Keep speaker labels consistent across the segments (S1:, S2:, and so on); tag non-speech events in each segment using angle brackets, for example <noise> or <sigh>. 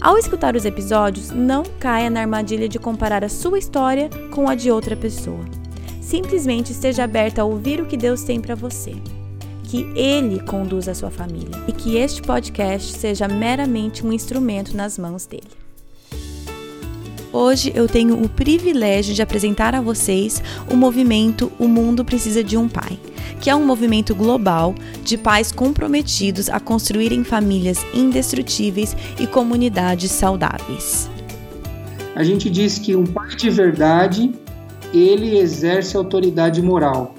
S1: Ao escutar os episódios, não caia na armadilha de comparar a sua história com a de outra pessoa. Simplesmente esteja aberta a ouvir o que Deus tem para você. Que Ele conduza a sua família e que este podcast seja meramente um instrumento nas mãos dele. Hoje eu tenho o privilégio de apresentar a vocês o movimento O Mundo Precisa de um Pai que é um movimento global de pais comprometidos a construírem famílias indestrutíveis e comunidades saudáveis.
S2: A gente diz que um pai de verdade, ele exerce autoridade moral.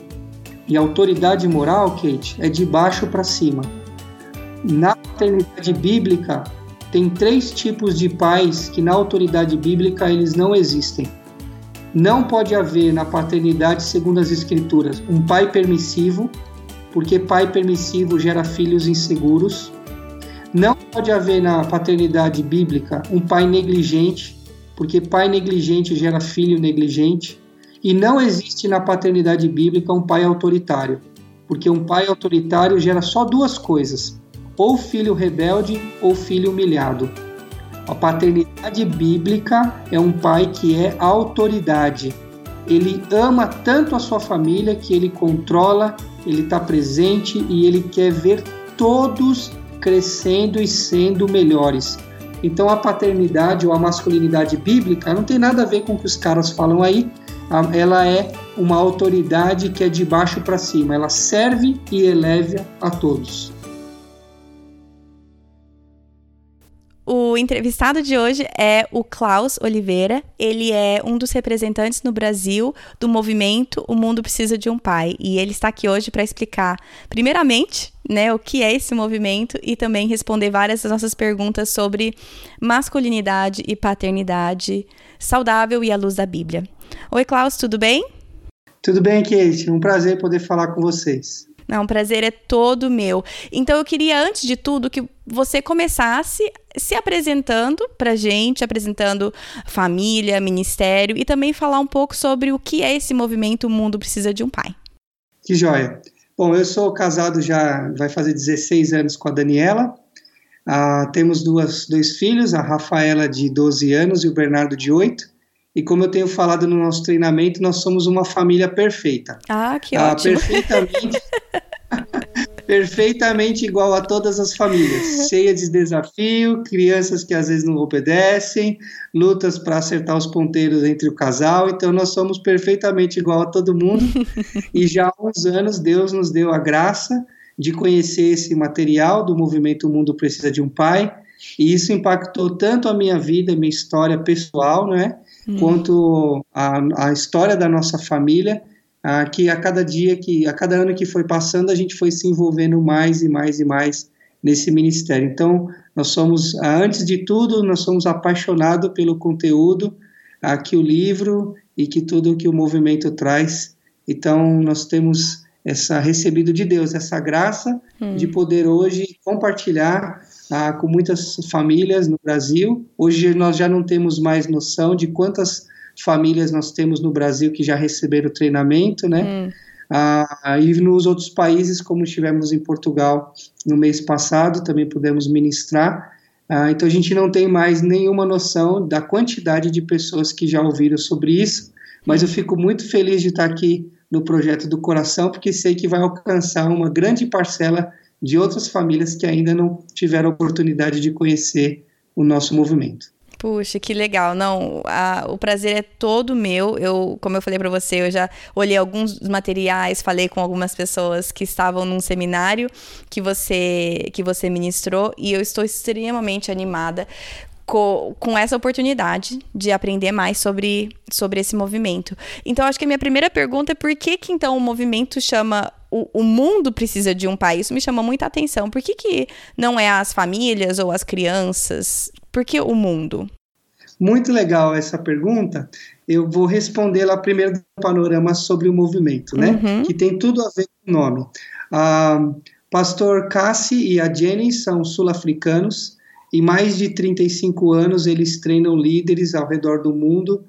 S2: E autoridade moral, Kate, é de baixo para cima. Na paternidade bíblica, tem três tipos de pais que na autoridade bíblica eles não existem. Não pode haver na paternidade, segundo as Escrituras, um pai permissivo, porque pai permissivo gera filhos inseguros. Não pode haver na paternidade bíblica um pai negligente, porque pai negligente gera filho negligente. E não existe na paternidade bíblica um pai autoritário, porque um pai autoritário gera só duas coisas: ou filho rebelde ou filho humilhado. A paternidade bíblica é um pai que é autoridade. Ele ama tanto a sua família que ele controla, ele está presente e ele quer ver todos crescendo e sendo melhores. Então a paternidade ou a masculinidade bíblica não tem nada a ver com o que os caras falam aí. Ela é uma autoridade que é de baixo para cima. Ela serve e eleva a todos.
S1: O entrevistado de hoje é o Klaus Oliveira. Ele é um dos representantes no Brasil do movimento O Mundo Precisa de um Pai. E ele está aqui hoje para explicar, primeiramente, né, o que é esse movimento e também responder várias das nossas perguntas sobre masculinidade e paternidade saudável e à luz da Bíblia. Oi, Klaus, tudo bem?
S2: Tudo bem, Kate. Um prazer poder falar com vocês.
S1: Não, o prazer é todo meu. Então eu queria, antes de tudo, que você começasse se apresentando pra gente, apresentando família, ministério e também falar um pouco sobre o que é esse movimento O Mundo Precisa de um Pai.
S2: Que joia. Bom, eu sou casado já, vai fazer 16 anos com a Daniela. Ah, temos duas, dois filhos, a Rafaela de 12 anos e o Bernardo de 8. E como eu tenho falado no nosso treinamento, nós somos uma família perfeita.
S1: Ah, que ah, ótimo.
S2: Perfeitamente, <laughs> perfeitamente igual a todas as famílias. <laughs> Cheia de desafio, crianças que às vezes não obedecem, lutas para acertar os ponteiros entre o casal. Então nós somos perfeitamente igual a todo mundo. <laughs> e já há uns anos Deus nos deu a graça de conhecer esse material do movimento O Mundo Precisa de um Pai. E isso impactou tanto a minha vida, a minha história pessoal, né? Hum. quanto a, a história da nossa família, a, que a cada dia, que a cada ano que foi passando, a gente foi se envolvendo mais e mais e mais nesse ministério. Então, nós somos, antes de tudo, nós somos apaixonados pelo conteúdo a, que o livro e que tudo que o movimento traz. Então, nós temos essa recebido de Deus essa graça hum. de poder hoje compartilhar ah, com muitas famílias no Brasil. Hoje nós já não temos mais noção de quantas famílias nós temos no Brasil que já receberam treinamento, né? Hum. Ah, e nos outros países, como estivemos em Portugal no mês passado, também pudemos ministrar. Ah, então a gente não tem mais nenhuma noção da quantidade de pessoas que já ouviram sobre isso, mas eu fico muito feliz de estar aqui no projeto do coração, porque sei que vai alcançar uma grande parcela de outras famílias que ainda não tiveram oportunidade de conhecer o nosso movimento.
S1: Puxa, que legal. Não, a, o prazer é todo meu. Eu, como eu falei para você, eu já olhei alguns materiais, falei com algumas pessoas que estavam num seminário que você que você ministrou e eu estou extremamente animada com, com essa oportunidade de aprender mais sobre, sobre esse movimento. Então, acho que a minha primeira pergunta é por que, que então o movimento chama o, o, mundo precisa de um pai. Isso me chama muita atenção. Por que, que não é as famílias ou as crianças? Por que o mundo?
S2: Muito legal essa pergunta. Eu vou respondê-la primeiro do panorama sobre o movimento, né? Uhum. Que tem tudo a ver com o nome. Ah, Pastor Cassie e a Jenny são sul-africanos e mais de 35 anos eles treinam líderes ao redor do mundo.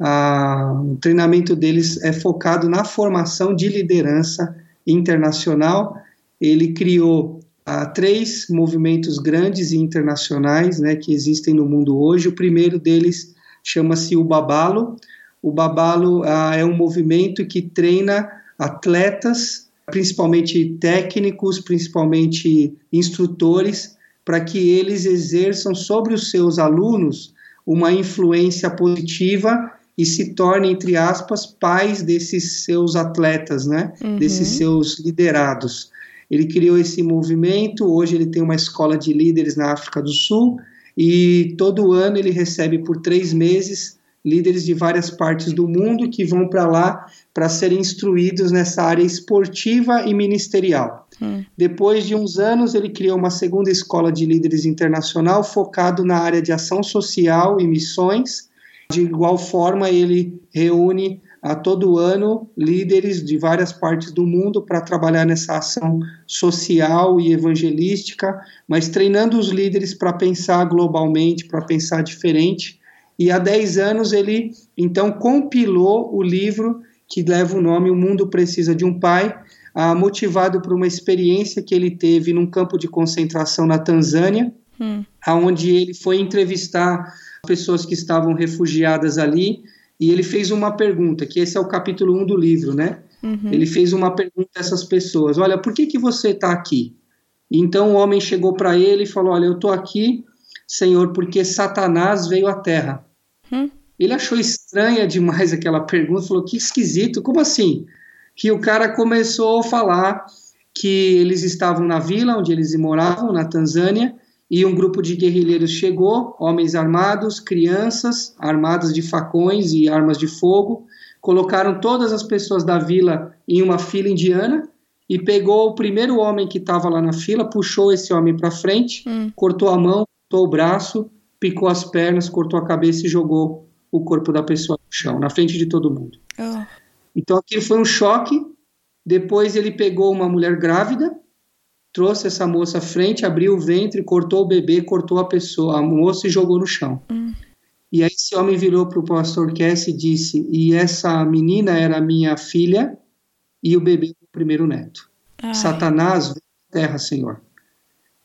S2: Ah, o treinamento deles é focado na formação de liderança internacional. Ele criou há três movimentos grandes e internacionais né, que existem no mundo hoje. O primeiro deles chama-se o Babalo. O Babalo ah, é um movimento que treina atletas, principalmente técnicos, principalmente instrutores, para que eles exerçam sobre os seus alunos uma influência positiva e se tornem, entre aspas, pais desses seus atletas, né? Uhum. Desses seus liderados. Ele criou esse movimento, hoje ele tem uma escola de líderes na África do Sul e todo ano ele recebe por três meses líderes de várias partes do mundo que vão para lá para serem instruídos nessa área esportiva e ministerial. Hum. Depois de uns anos, ele criou uma segunda escola de líderes internacional focado na área de ação social e missões. De igual forma, ele reúne a todo ano líderes de várias partes do mundo para trabalhar nessa ação social e evangelística, mas treinando os líderes para pensar globalmente, para pensar diferente. E há 10 anos ele então compilou o livro que leva o nome O Mundo Precisa de um Pai, ah, motivado por uma experiência que ele teve num campo de concentração na Tanzânia, hum. onde ele foi entrevistar pessoas que estavam refugiadas ali e ele fez uma pergunta, que esse é o capítulo 1 do livro, né? Uhum. Ele fez uma pergunta a essas pessoas: Olha, por que, que você está aqui? Então o homem chegou para ele e falou: Olha, eu estou aqui, Senhor, porque Satanás veio à terra. Uhum. Ele achou estranha demais <laughs> aquela pergunta, falou: Que esquisito, como assim? Que o cara começou a falar que eles estavam na vila onde eles moravam, na Tanzânia, e um grupo de guerrilheiros chegou, homens armados, crianças armadas de facões e armas de fogo, colocaram todas as pessoas da vila em uma fila indiana e pegou o primeiro homem que estava lá na fila, puxou esse homem para frente, hum. cortou a mão, cortou o braço, picou as pernas, cortou a cabeça e jogou o corpo da pessoa no chão, na frente de todo mundo. Oh. Então aquilo foi um choque. Depois ele pegou uma mulher grávida, trouxe essa moça à frente, abriu o ventre, cortou o bebê, cortou a pessoa, a moça e jogou no chão. Hum. E aí esse homem virou para o pastor Cass e disse: E essa menina era minha filha e o bebê o primeiro neto. Ai. Satanás veio terra, Senhor.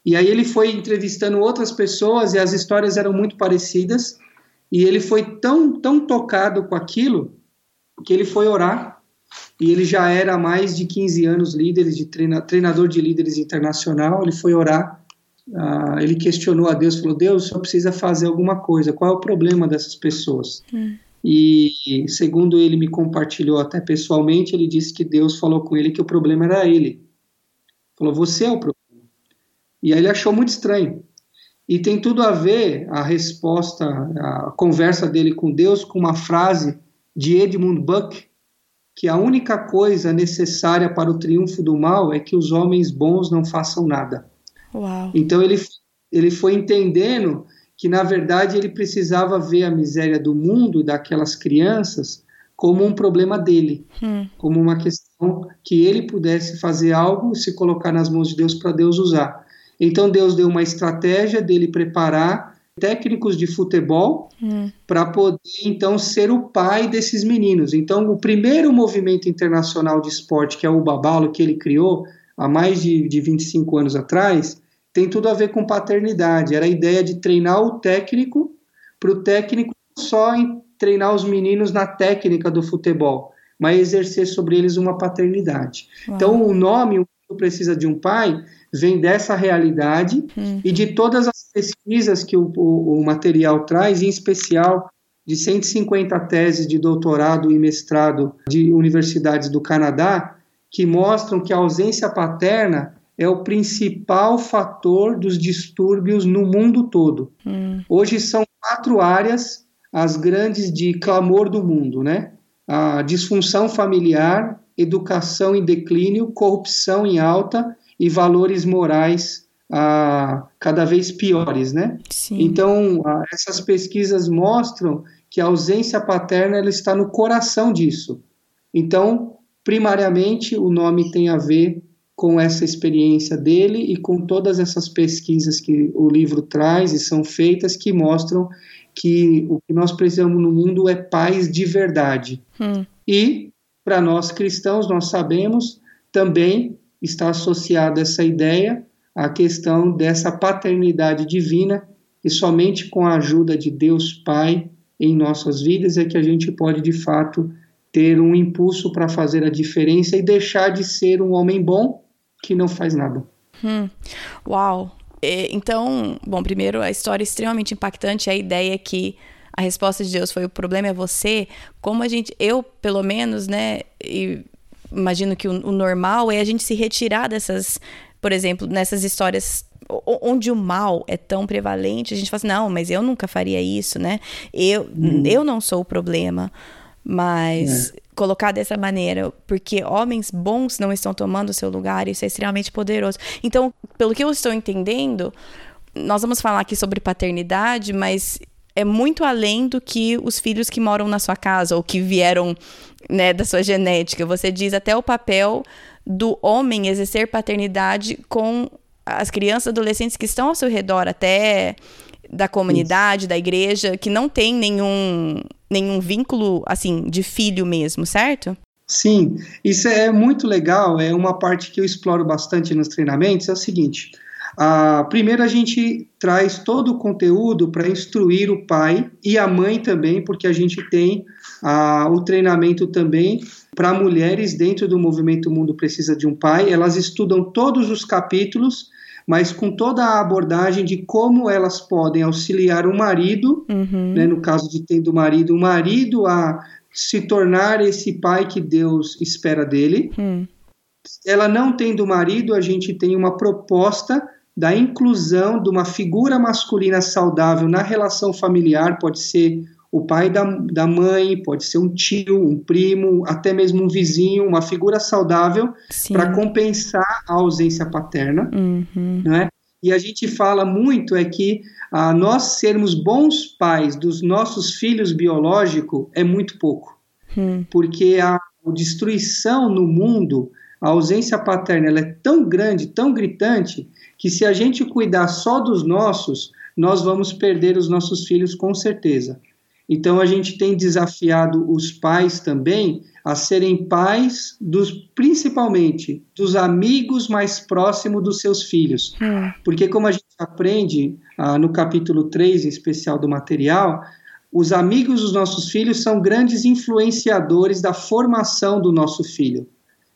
S2: E aí ele foi entrevistando outras pessoas e as histórias eram muito parecidas. E ele foi tão, tão tocado com aquilo que ele foi orar e ele já era há mais de 15 anos líder de treina, treinador de líderes internacional. Ele foi orar, uh, ele questionou a Deus, falou: Deus, só precisa fazer alguma coisa. Qual é o problema dessas pessoas? Hum. E segundo ele me compartilhou até pessoalmente, ele disse que Deus falou com ele que o problema era ele. Falou: Você é o problema. E aí ele achou muito estranho. E tem tudo a ver a resposta, a conversa dele com Deus com uma frase de Edmund Buck, que a única coisa necessária para o triunfo do mal é que os homens bons não façam nada. Uau. Então ele, ele foi entendendo que, na verdade, ele precisava ver a miséria do mundo, daquelas crianças, como um problema dele, hum. como uma questão que ele pudesse fazer algo, se colocar nas mãos de Deus para Deus usar. Então Deus deu uma estratégia dele preparar técnicos de futebol hum. para poder então ser o pai desses meninos. Então, o primeiro movimento internacional de esporte, que é o Babalo, que ele criou há mais de, de 25 anos atrás, tem tudo a ver com paternidade. Era a ideia de treinar o técnico para o técnico só em treinar os meninos na técnica do futebol, mas exercer sobre eles uma paternidade. Uau. Então, o nome, o precisa de um pai, vem dessa realidade hum. e de todas as pesquisas que o, o, o, material traz, em especial de 150 teses de doutorado e mestrado de universidades do Canadá, que mostram que a ausência paterna é o principal fator dos distúrbios no mundo todo. Hum. Hoje são quatro áreas as grandes de clamor do mundo, né? A disfunção familiar, educação em declínio, corrupção em alta e valores morais ah, cada vez piores, né?
S1: Sim.
S2: Então, ah, essas pesquisas mostram que a ausência paterna ela está no coração disso. Então, primariamente, o nome tem a ver com essa experiência dele e com todas essas pesquisas que o livro traz e são feitas que mostram que o que nós precisamos no mundo é paz de verdade.
S1: Hum.
S2: E, para nós cristãos, nós sabemos, também está associada essa ideia à questão dessa paternidade divina, e somente com a ajuda de Deus Pai em nossas vidas é que a gente pode, de fato, ter um impulso para fazer a diferença e deixar de ser um homem bom que não faz nada.
S1: Hum. Uau! Então, bom, primeiro, a história é extremamente impactante, a ideia é que a resposta de Deus foi o problema é você, como a gente, eu pelo menos, né, imagino que o, o normal é a gente se retirar dessas, por exemplo, nessas histórias onde o mal é tão prevalente, a gente fala assim, não, mas eu nunca faria isso, né? Eu, hum. eu não sou o problema. Mas é. colocar dessa maneira, porque homens bons não estão tomando o seu lugar, isso é extremamente poderoso. Então, pelo que eu estou entendendo, nós vamos falar aqui sobre paternidade, mas é muito além do que os filhos que moram na sua casa ou que vieram né, da sua genética. Você diz até o papel do homem exercer paternidade com as crianças adolescentes que estão ao seu redor, até da comunidade, Isso. da igreja, que não tem nenhum, nenhum vínculo, assim, de filho mesmo, certo?
S2: Sim, isso é muito legal, é uma parte que eu exploro bastante nos treinamentos, é o seguinte, ah, primeiro a gente traz todo o conteúdo para instruir o pai e a mãe também, porque a gente tem ah, o treinamento também para mulheres dentro do movimento Mundo Precisa de um Pai, elas estudam todos os capítulos mas com toda a abordagem de como elas podem auxiliar o marido, uhum. né, no caso de tendo marido, o marido a se tornar esse pai que Deus espera dele. Uhum. Ela não tendo marido, a gente tem uma proposta da inclusão de uma figura masculina saudável na relação familiar, pode ser o pai da, da mãe, pode ser um tio, um primo, até mesmo um vizinho, uma figura saudável para compensar a ausência paterna,
S1: uhum.
S2: né? E a gente fala muito é que ah, nós sermos bons pais dos nossos filhos biológicos é muito pouco,
S1: uhum.
S2: porque a, a destruição no mundo, a ausência paterna, ela é tão grande, tão gritante, que se a gente cuidar só dos nossos, nós vamos perder os nossos filhos com certeza. Então a gente tem desafiado os pais também a serem pais dos principalmente dos amigos mais próximos dos seus filhos.
S1: Hum.
S2: Porque como a gente aprende ah, no capítulo 3, em especial do material, os amigos dos nossos filhos são grandes influenciadores da formação do nosso filho.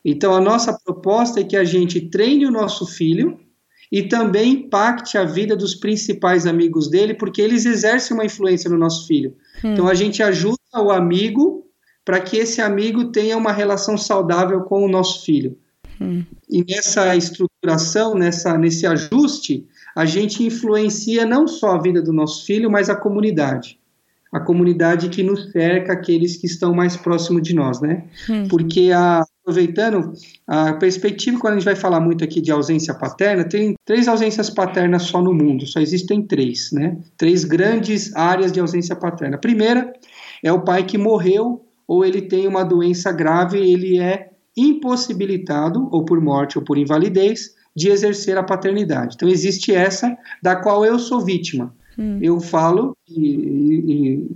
S2: Então a nossa proposta é que a gente treine o nosso filho e também impacte a vida dos principais amigos dele, porque eles exercem uma influência no nosso filho. Hum. Então a gente ajuda o amigo para que esse amigo tenha uma relação saudável com o nosso filho.
S1: Hum.
S2: E nessa estruturação, nessa, nesse ajuste, a gente influencia não só a vida do nosso filho, mas a comunidade. A comunidade que nos cerca, aqueles que estão mais próximos de nós, né?
S1: Hum.
S2: Porque a, aproveitando a perspectiva, quando a gente vai falar muito aqui de ausência paterna, tem três ausências paternas só no mundo, só existem três, né? Três grandes áreas de ausência paterna. A primeira é o pai que morreu ou ele tem uma doença grave, ele é impossibilitado, ou por morte ou por invalidez, de exercer a paternidade. Então existe essa da qual eu sou vítima.
S1: Hum.
S2: Eu falo e, e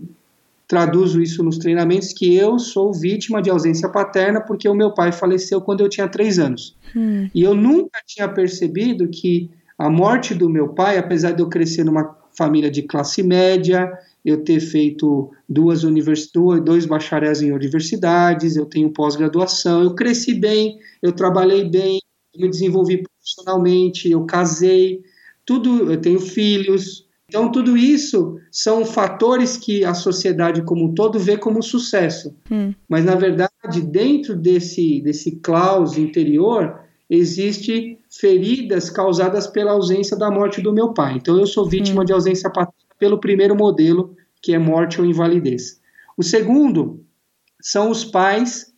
S2: traduzo isso nos treinamentos que eu sou vítima de ausência paterna porque o meu pai faleceu quando eu tinha três anos.
S1: Hum.
S2: E eu nunca tinha percebido que a morte do meu pai, apesar de eu crescer numa família de classe média, eu ter feito duas universidades, dois bacharéis em universidades, eu tenho pós-graduação, eu cresci bem, eu trabalhei bem, eu me desenvolvi profissionalmente, eu casei, tudo, eu tenho filhos, então, tudo isso são fatores que a sociedade como um todo vê como sucesso.
S1: Hum.
S2: Mas, na verdade, dentro desse, desse claus interior, existe feridas causadas pela ausência da morte do meu pai. Então, eu sou vítima hum. de ausência paterna pelo primeiro modelo, que é morte ou invalidez. O segundo são os pais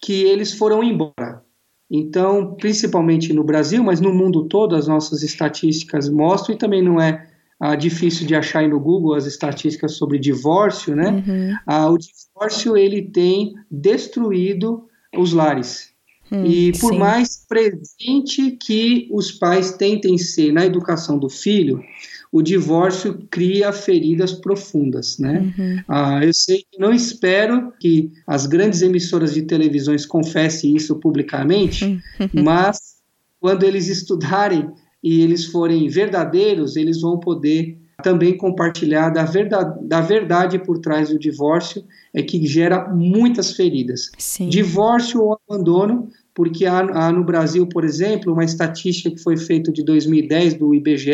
S2: que eles foram embora. Então, principalmente no Brasil, mas no mundo todo, as nossas estatísticas mostram, e também não é ah, difícil de achar aí no Google as estatísticas sobre divórcio, né? Uhum. Ah, o divórcio ele tem destruído os lares. Hum, e por sim. mais presente que os pais tentem ser na educação do filho, o divórcio cria feridas profundas, né? Uhum. Ah, eu sei que não espero que as grandes emissoras de televisões confessem isso publicamente, uhum. <laughs> mas quando eles estudarem e eles forem verdadeiros, eles vão poder também compartilhar da verdade, da verdade por trás do divórcio, é que gera muitas feridas. Sim. Divórcio ou abandono, porque há, há, no Brasil, por exemplo, uma estatística que foi feita de 2010 do IBGE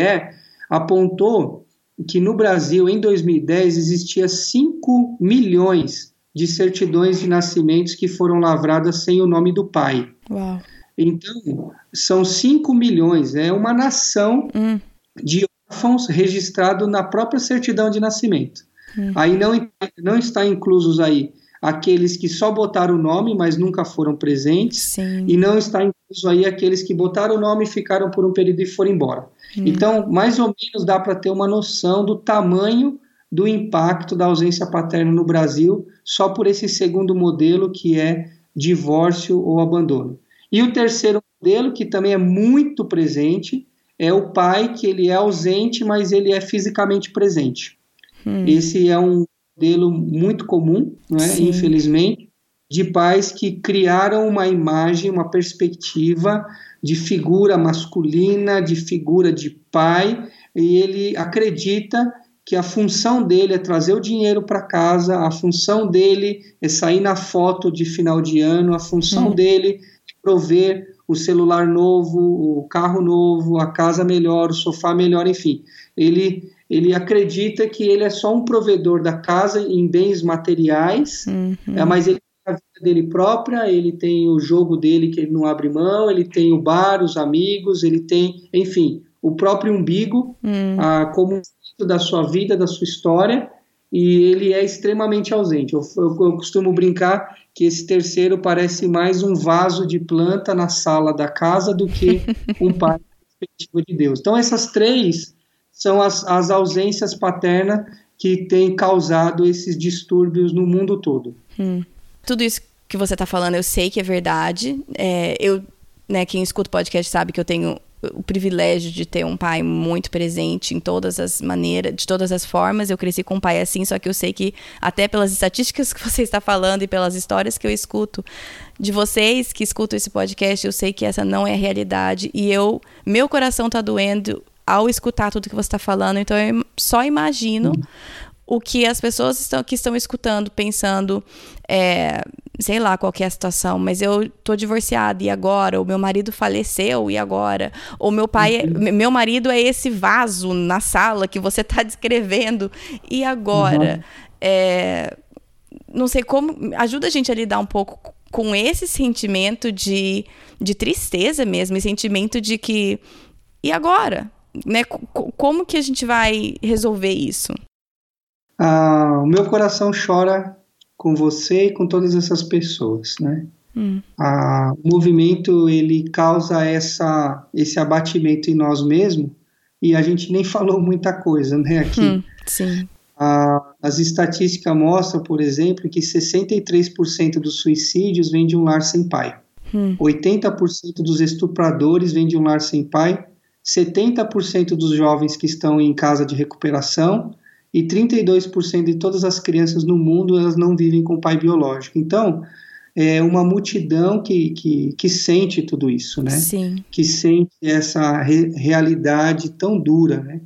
S2: apontou que no Brasil, em 2010, existia 5 milhões de certidões de nascimentos que foram lavradas sem o nome do pai. Uau. Então, são 5 milhões, é uma nação hum. de órfãos registrado na própria certidão de nascimento. Hum. Aí não, não está inclusos aí aqueles que só botaram o nome, mas nunca foram presentes, Sim. e não está incluso aí aqueles que botaram o nome, ficaram por um período e foram embora. Hum. Então, mais ou menos dá para ter uma noção do tamanho do impacto da ausência paterna no Brasil, só por esse segundo modelo que é divórcio ou abandono. E o terceiro modelo, que também é muito presente, é o pai que ele é ausente, mas ele é fisicamente presente. Hum. Esse é um modelo muito comum, é? infelizmente, de pais que criaram uma imagem, uma perspectiva de figura masculina, de figura de pai, e ele acredita que a função dele é trazer o dinheiro para casa, a função dele é sair na foto de final de ano, a função hum. dele prover o celular novo, o carro novo, a casa melhor, o sofá melhor, enfim. Ele, ele acredita que ele é só um provedor da casa em bens materiais, uhum. é, mas ele a vida dele própria, ele tem o jogo dele que ele não abre mão, ele tem o bar, os amigos, ele tem, enfim, o próprio umbigo hum. ah, como da sua vida, da sua história, e ele é extremamente ausente. Eu, eu, eu, costumo brincar que esse terceiro parece mais um vaso de planta na sala da casa do que <laughs> um pai perspectiva de Deus. Então, essas três são as, as ausências paternas que têm causado esses distúrbios no mundo todo.
S1: Hum tudo isso que você está falando eu sei que é verdade. É, eu, né, quem escuta o podcast sabe que eu tenho o privilégio de ter um pai muito presente em todas as maneiras, de todas as formas. Eu cresci com um pai assim, só que eu sei que até pelas estatísticas <laughs> que você está falando e pelas histórias que eu escuto de vocês que escutam esse podcast, eu sei que essa não é a realidade e eu, meu coração está doendo ao escutar tudo que você está falando. Então eu só imagino uhum o que as pessoas estão, que estão escutando, pensando, é, sei lá qual é a situação, mas eu tô divorciada e agora? O meu marido faleceu e agora? Ou meu pai, é, uhum. meu marido é esse vaso na sala que você está <laughs> descrevendo e agora? Uhum. É, não sei como, ajuda a gente a lidar um pouco com esse sentimento de, de tristeza mesmo, e sentimento de que e agora? Né? Como que a gente vai resolver isso?
S2: ah, o meu coração chora com você e com todas essas pessoas, né? Hum. Ah, o movimento ele causa essa, esse abatimento em nós mesmos e a gente nem <laughs> falou muita coisa, né? Aqui. Hum,
S1: sim.
S2: Ah, as estatísticas mostram, por exemplo, que 63% dos suicídios vêm de um lar sem pai. Hum. 80% dos estupradores vêm de um lar sem pai. 70% dos jovens que estão em casa de recuperação e 32% de todas as crianças no mundo elas não vivem com pai biológico. Então, é uma multidão que, que, que sente tudo isso, né?
S1: Sim.
S2: Que sente essa re realidade tão dura, né?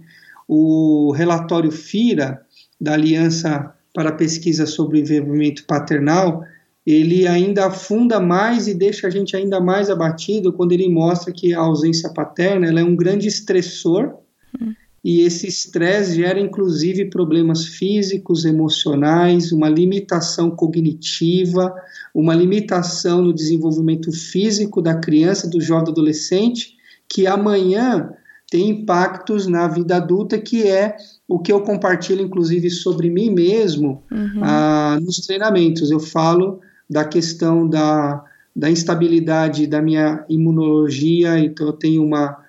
S2: O relatório FIRA, da Aliança para a Pesquisa sobre o Envolvimento Paternal, ele ainda afunda mais e deixa a gente ainda mais abatido quando ele mostra que a ausência paterna é um grande estressor hum e esse estresse gera inclusive problemas físicos, emocionais, uma limitação cognitiva, uma limitação no desenvolvimento físico da criança, do jovem adolescente, que amanhã tem impactos na vida adulta, que é o que eu compartilho inclusive sobre mim mesmo uhum. ah, nos treinamentos. Eu falo da questão da da instabilidade da minha imunologia, então eu tenho uma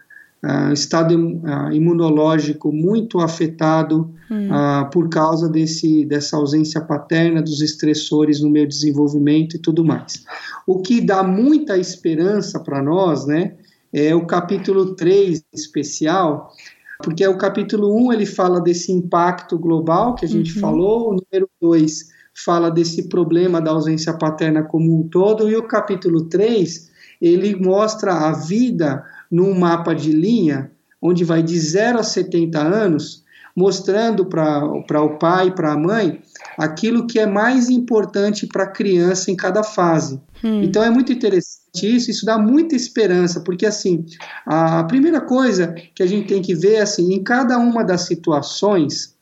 S2: uh, estado uh, imunológico muito afetado hum. uh, por causa desse, dessa ausência paterna, dos estressores no meu desenvolvimento e tudo mais. O que dá muita esperança para nós, né, é o capítulo 3 especial, porque o capítulo 1 ele fala desse impacto global que a gente uhum. falou, o número 2 fala desse problema da ausência paterna como um todo, e o capítulo 3 ele mostra a vida num mapa de linha, onde vai de 0 a 70 anos, mostrando para o pai e para a mãe aquilo que é mais importante para a criança em cada fase. Hum. Então é muito interessante isso, isso dá muita esperança, porque assim, a primeira coisa que a gente tem que ver assim, em cada uma das situações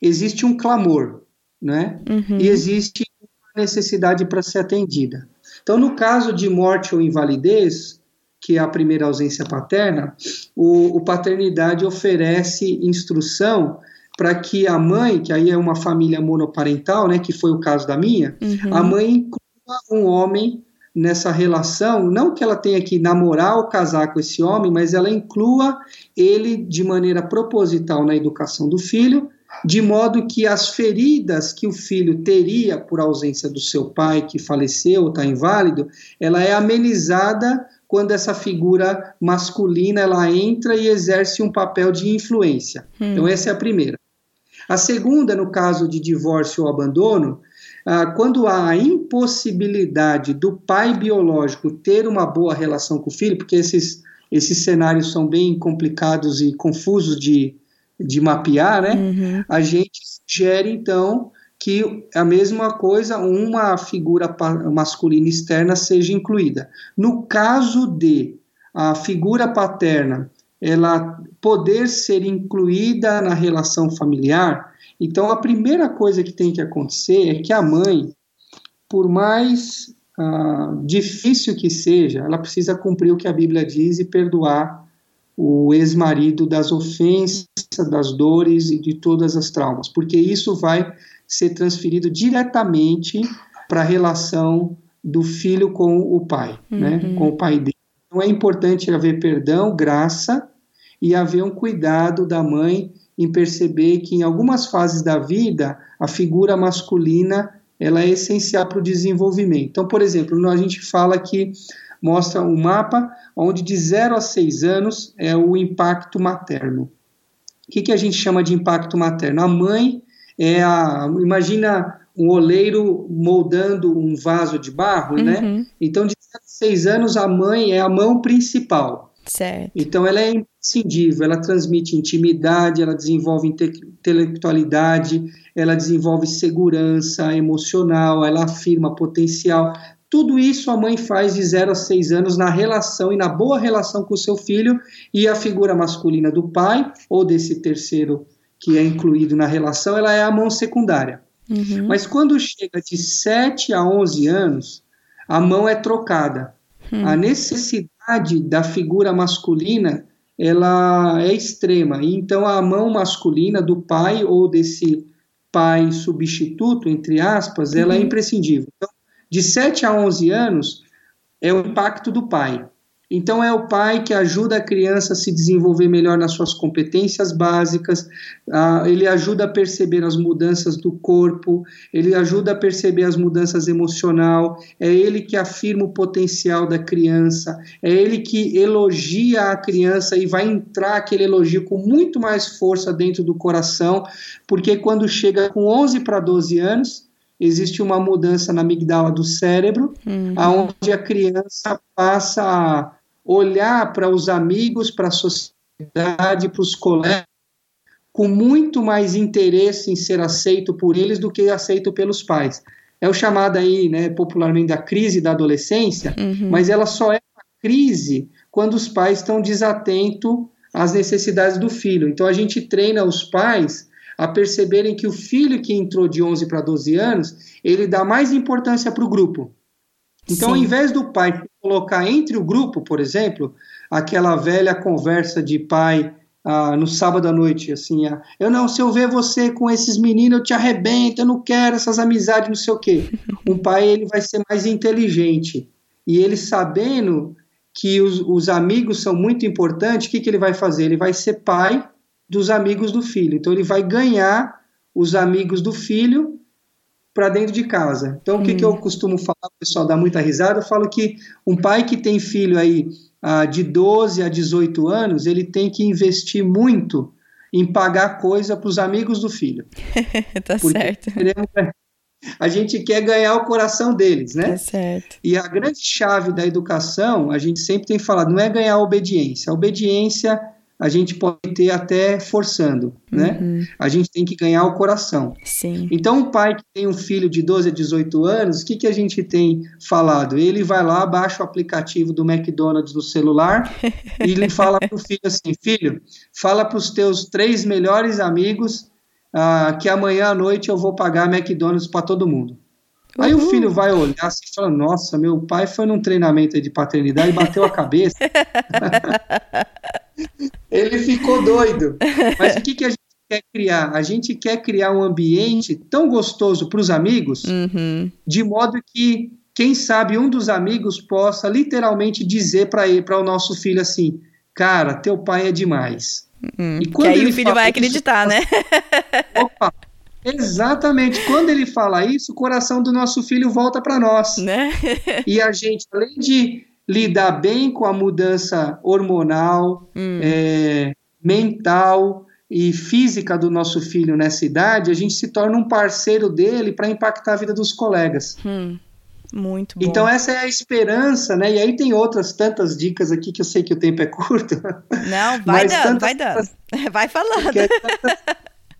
S2: existe um clamor, né? Uhum. E existe uma necessidade para ser atendida. Então, no caso de morte ou invalidez, que é a primeira ausência paterna, o, o paternidade oferece instrução para que a mãe, que aí é uma família monoparental, né, que foi o caso da minha, uhum. a mãe inclua um homem nessa relação, não que ela tenha que namorar ou casar com esse homem, mas ela inclua ele de maneira proposital na educação do filho, de modo que as feridas que o filho teria por ausência do seu pai que faleceu ou está inválido, ela é amenizada quando essa figura masculina ela entra e exerce um papel de influência. Hum. Então essa é a primeira. A segunda, no caso de divórcio ou abandono, ah, quando há a impossibilidade do pai biológico ter uma boa relação com o filho, porque esses, esses cenários são bem complicados e confusos de, de mapear, né? Uhum. A gente sugere, então, que a mesma coisa, uma figura masculina externa seja incluída. No caso de a figura paterna ela poder ser incluída na relação familiar, então a primeira coisa que tem que acontecer é que a mãe, por mais uh, difícil que seja, ela precisa cumprir o que a Bíblia diz e perdoar o ex-marido das ofensas, das dores e de todas as traumas, porque isso vai ser transferido diretamente para a relação do filho com o pai, né, uhum. né, com o pai dele. Então é importante haver perdão, graça e haver um cuidado da mãe em perceber que em algumas fases da vida a figura masculina ela é essencial para o desenvolvimento. Então, por exemplo, a gente fala que mostra um mapa onde de 0 a 6 anos é o impacto materno. O que, que a gente chama de impacto materno? A mãe é a. Imagina um oleiro moldando um vaso de barro, né? uhum. né? Então, de 0 a 6 anos, a mãe é a mão principal.
S1: Certo.
S2: Então, ela é imprescindível, ela transmite intimidade, ela desenvolve intelectualidade, ela desenvolve segurança emocional, ela afirma potencial. Tudo isso a mãe faz de 0 a 6 anos na relação e na boa relação com o seu filho e a figura masculina do pai ou desse terceiro que é incluído na relação, ela é a mão secundária. Uhum. Mas quando chega de 7 a 11 anos, a mão é trocada. Uhum. A necessidade da figura masculina ela é extrema. Então a mão masculina do pai ou desse pai substituto, entre aspas, ela é uhum. é imprescindível. Então, de 7 a 11 anos é o impacto do pai. Então, é o pai que ajuda a criança a se desenvolver melhor nas suas competências básicas, uh, ele ajuda a perceber as mudanças do corpo, ele ajuda a perceber as mudanças emocional, é ele que afirma o potencial da criança, é ele que elogia a criança e vai entrar aquele elogio com muito mais força dentro do coração, porque quando chega com 11 para 12 anos, existe uma mudança na amigdala do cérebro, uhum. aonde a criança passa a olhar para os amigos, para a sociedade, para os colegas, com muito mais interesse em ser aceito por eles do que aceito pelos pais. É o chamado aí, né, popularmente, da crise da adolescência, uhum. mas ela só é uma crise quando os pais estão desatentos às necessidades do filho. Então a gente treina os pais a perceberem que o filho que entrou de 11 para 12 anos, ele dá mais importância para o grupo. Então, Sim. ao invés do pai colocar entre o grupo, por exemplo, aquela velha conversa de pai ah, no sábado à noite, assim, ah, eu não, se eu ver você com esses meninos, eu te arrebento, eu não quero essas amizades, não sei o quê. <laughs> Um pai, ele vai ser mais inteligente e ele sabendo que os, os amigos são muito importantes, o que, que ele vai fazer? Ele vai ser pai dos amigos do filho. Então ele vai ganhar os amigos do filho para dentro de casa. Então, o que, que eu hum. costumo falar, o pessoal dá muita risada, eu falo que um pai que tem filho aí ah, de 12 a 18 anos, ele tem que investir muito em pagar coisa para os amigos do filho. <laughs>
S1: tá certo. Queremos,
S2: a gente quer ganhar o coração deles, né?
S1: Tá certo.
S2: E a grande chave da educação, a gente sempre tem falado, não é ganhar a obediência. A obediência a gente pode ter até forçando, né? Uhum. A gente tem que ganhar o coração.
S1: Sim.
S2: Então, um pai que tem um filho de 12 a 18 anos, o que, que a gente tem falado? Ele vai lá, baixa o aplicativo do McDonald's no celular <laughs> e ele fala para o filho assim: Filho, fala para os teus três melhores amigos ah, que amanhã à noite eu vou pagar McDonald's para todo mundo. Uhum. Aí o filho vai olhar assim e fala: Nossa, meu pai foi num treinamento de paternidade e bateu a cabeça. <laughs> Ele ficou doido. Mas o que, que a gente quer criar? A gente quer criar um ambiente tão gostoso para os amigos,
S1: uhum.
S2: de modo que, quem sabe, um dos amigos possa literalmente dizer para o nosso filho assim: Cara, teu pai é demais.
S1: Uhum. E quando que aí o filho vai acreditar, isso, né? <laughs>
S2: Opa! Exatamente. Quando ele fala isso, o coração do nosso filho volta para nós.
S1: Né?
S2: E a gente, além de lidar bem com a mudança hormonal, hum. é, mental e física do nosso filho nessa idade, a gente se torna um parceiro dele para impactar a vida dos colegas.
S1: Hum. Muito bom.
S2: Então essa é a esperança, né? E aí tem outras tantas dicas aqui que eu sei que o tempo é curto.
S1: Não, vai dando, vai dando. <laughs> Vai falando. É tantas,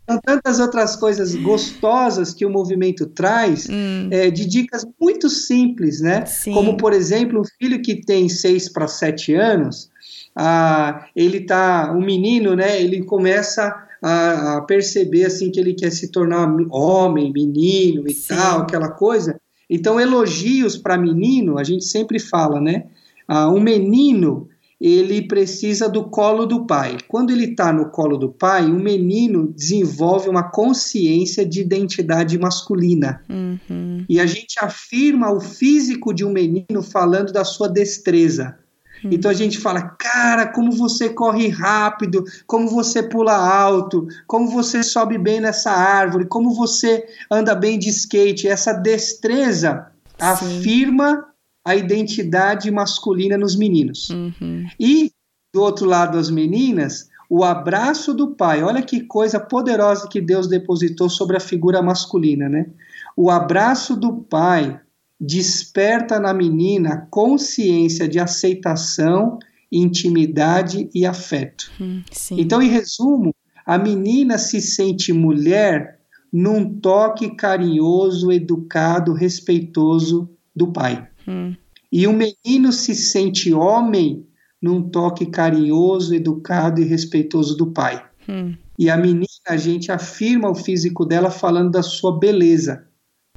S2: são tantas outras coisas gostosas que o movimento traz, hum. é, de dicas muito simples, né?
S1: Sim.
S2: Como, por exemplo, um filho que tem seis para sete anos, ah, ele tá, um menino, né? Ele começa a, a, perceber assim que ele quer se tornar homem, menino e Sim. tal, aquela coisa. Então, elogios para menino, a gente sempre fala, né? Ah, um menino ele precisa do colo do pai. Quando ele está no colo do pai, o menino desenvolve uma consciência de identidade masculina.
S1: Uhum.
S2: E a gente afirma o físico de um menino falando da sua destreza. Uhum. Então a gente fala, cara, como você corre rápido, como você pula alto, como você sobe bem nessa árvore, como você anda bem de skate. Essa destreza Sim. afirma a identidade masculina nos meninos.
S1: Uhum.
S2: E, do outro lado, as meninas, o abraço do pai. Olha que coisa poderosa que Deus depositou sobre a figura masculina, né? O abraço do pai desperta na menina consciência de aceitação, intimidade e afeto.
S1: Hum,
S2: então, em resumo, a menina se sente mulher num toque carinhoso, educado, respeitoso do pai.
S1: Hum.
S2: E o menino se sente homem num toque carinhoso, educado e respeitoso do pai.
S1: Hum.
S2: E a menina, a gente afirma o físico dela falando da sua beleza.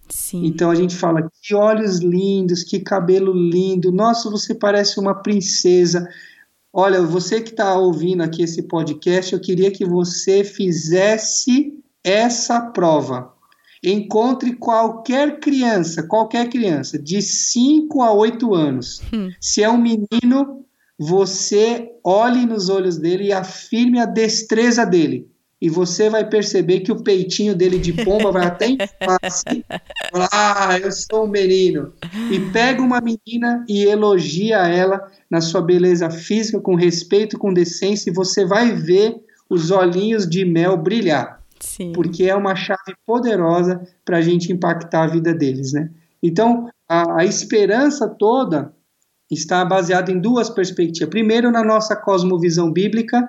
S1: Sim.
S2: Então a gente fala: que olhos lindos, que cabelo lindo, nossa, você parece uma princesa. Olha, você que está ouvindo aqui esse podcast, eu queria que você fizesse essa prova. Encontre qualquer criança, qualquer criança, de 5 a 8 anos.
S1: Hum.
S2: Se é um menino, você olhe nos olhos dele e afirme a destreza dele. E você vai perceber que o peitinho dele de pomba vai até inflar <laughs> assim. Ah, eu sou um menino. E pega uma menina e elogia ela na sua beleza física, com respeito, com decência, e você vai ver os olhinhos de mel brilhar.
S1: Sim.
S2: porque é uma chave poderosa para a gente impactar a vida deles, né? Então, a, a esperança toda está baseada em duas perspectivas. Primeiro, na nossa cosmovisão bíblica,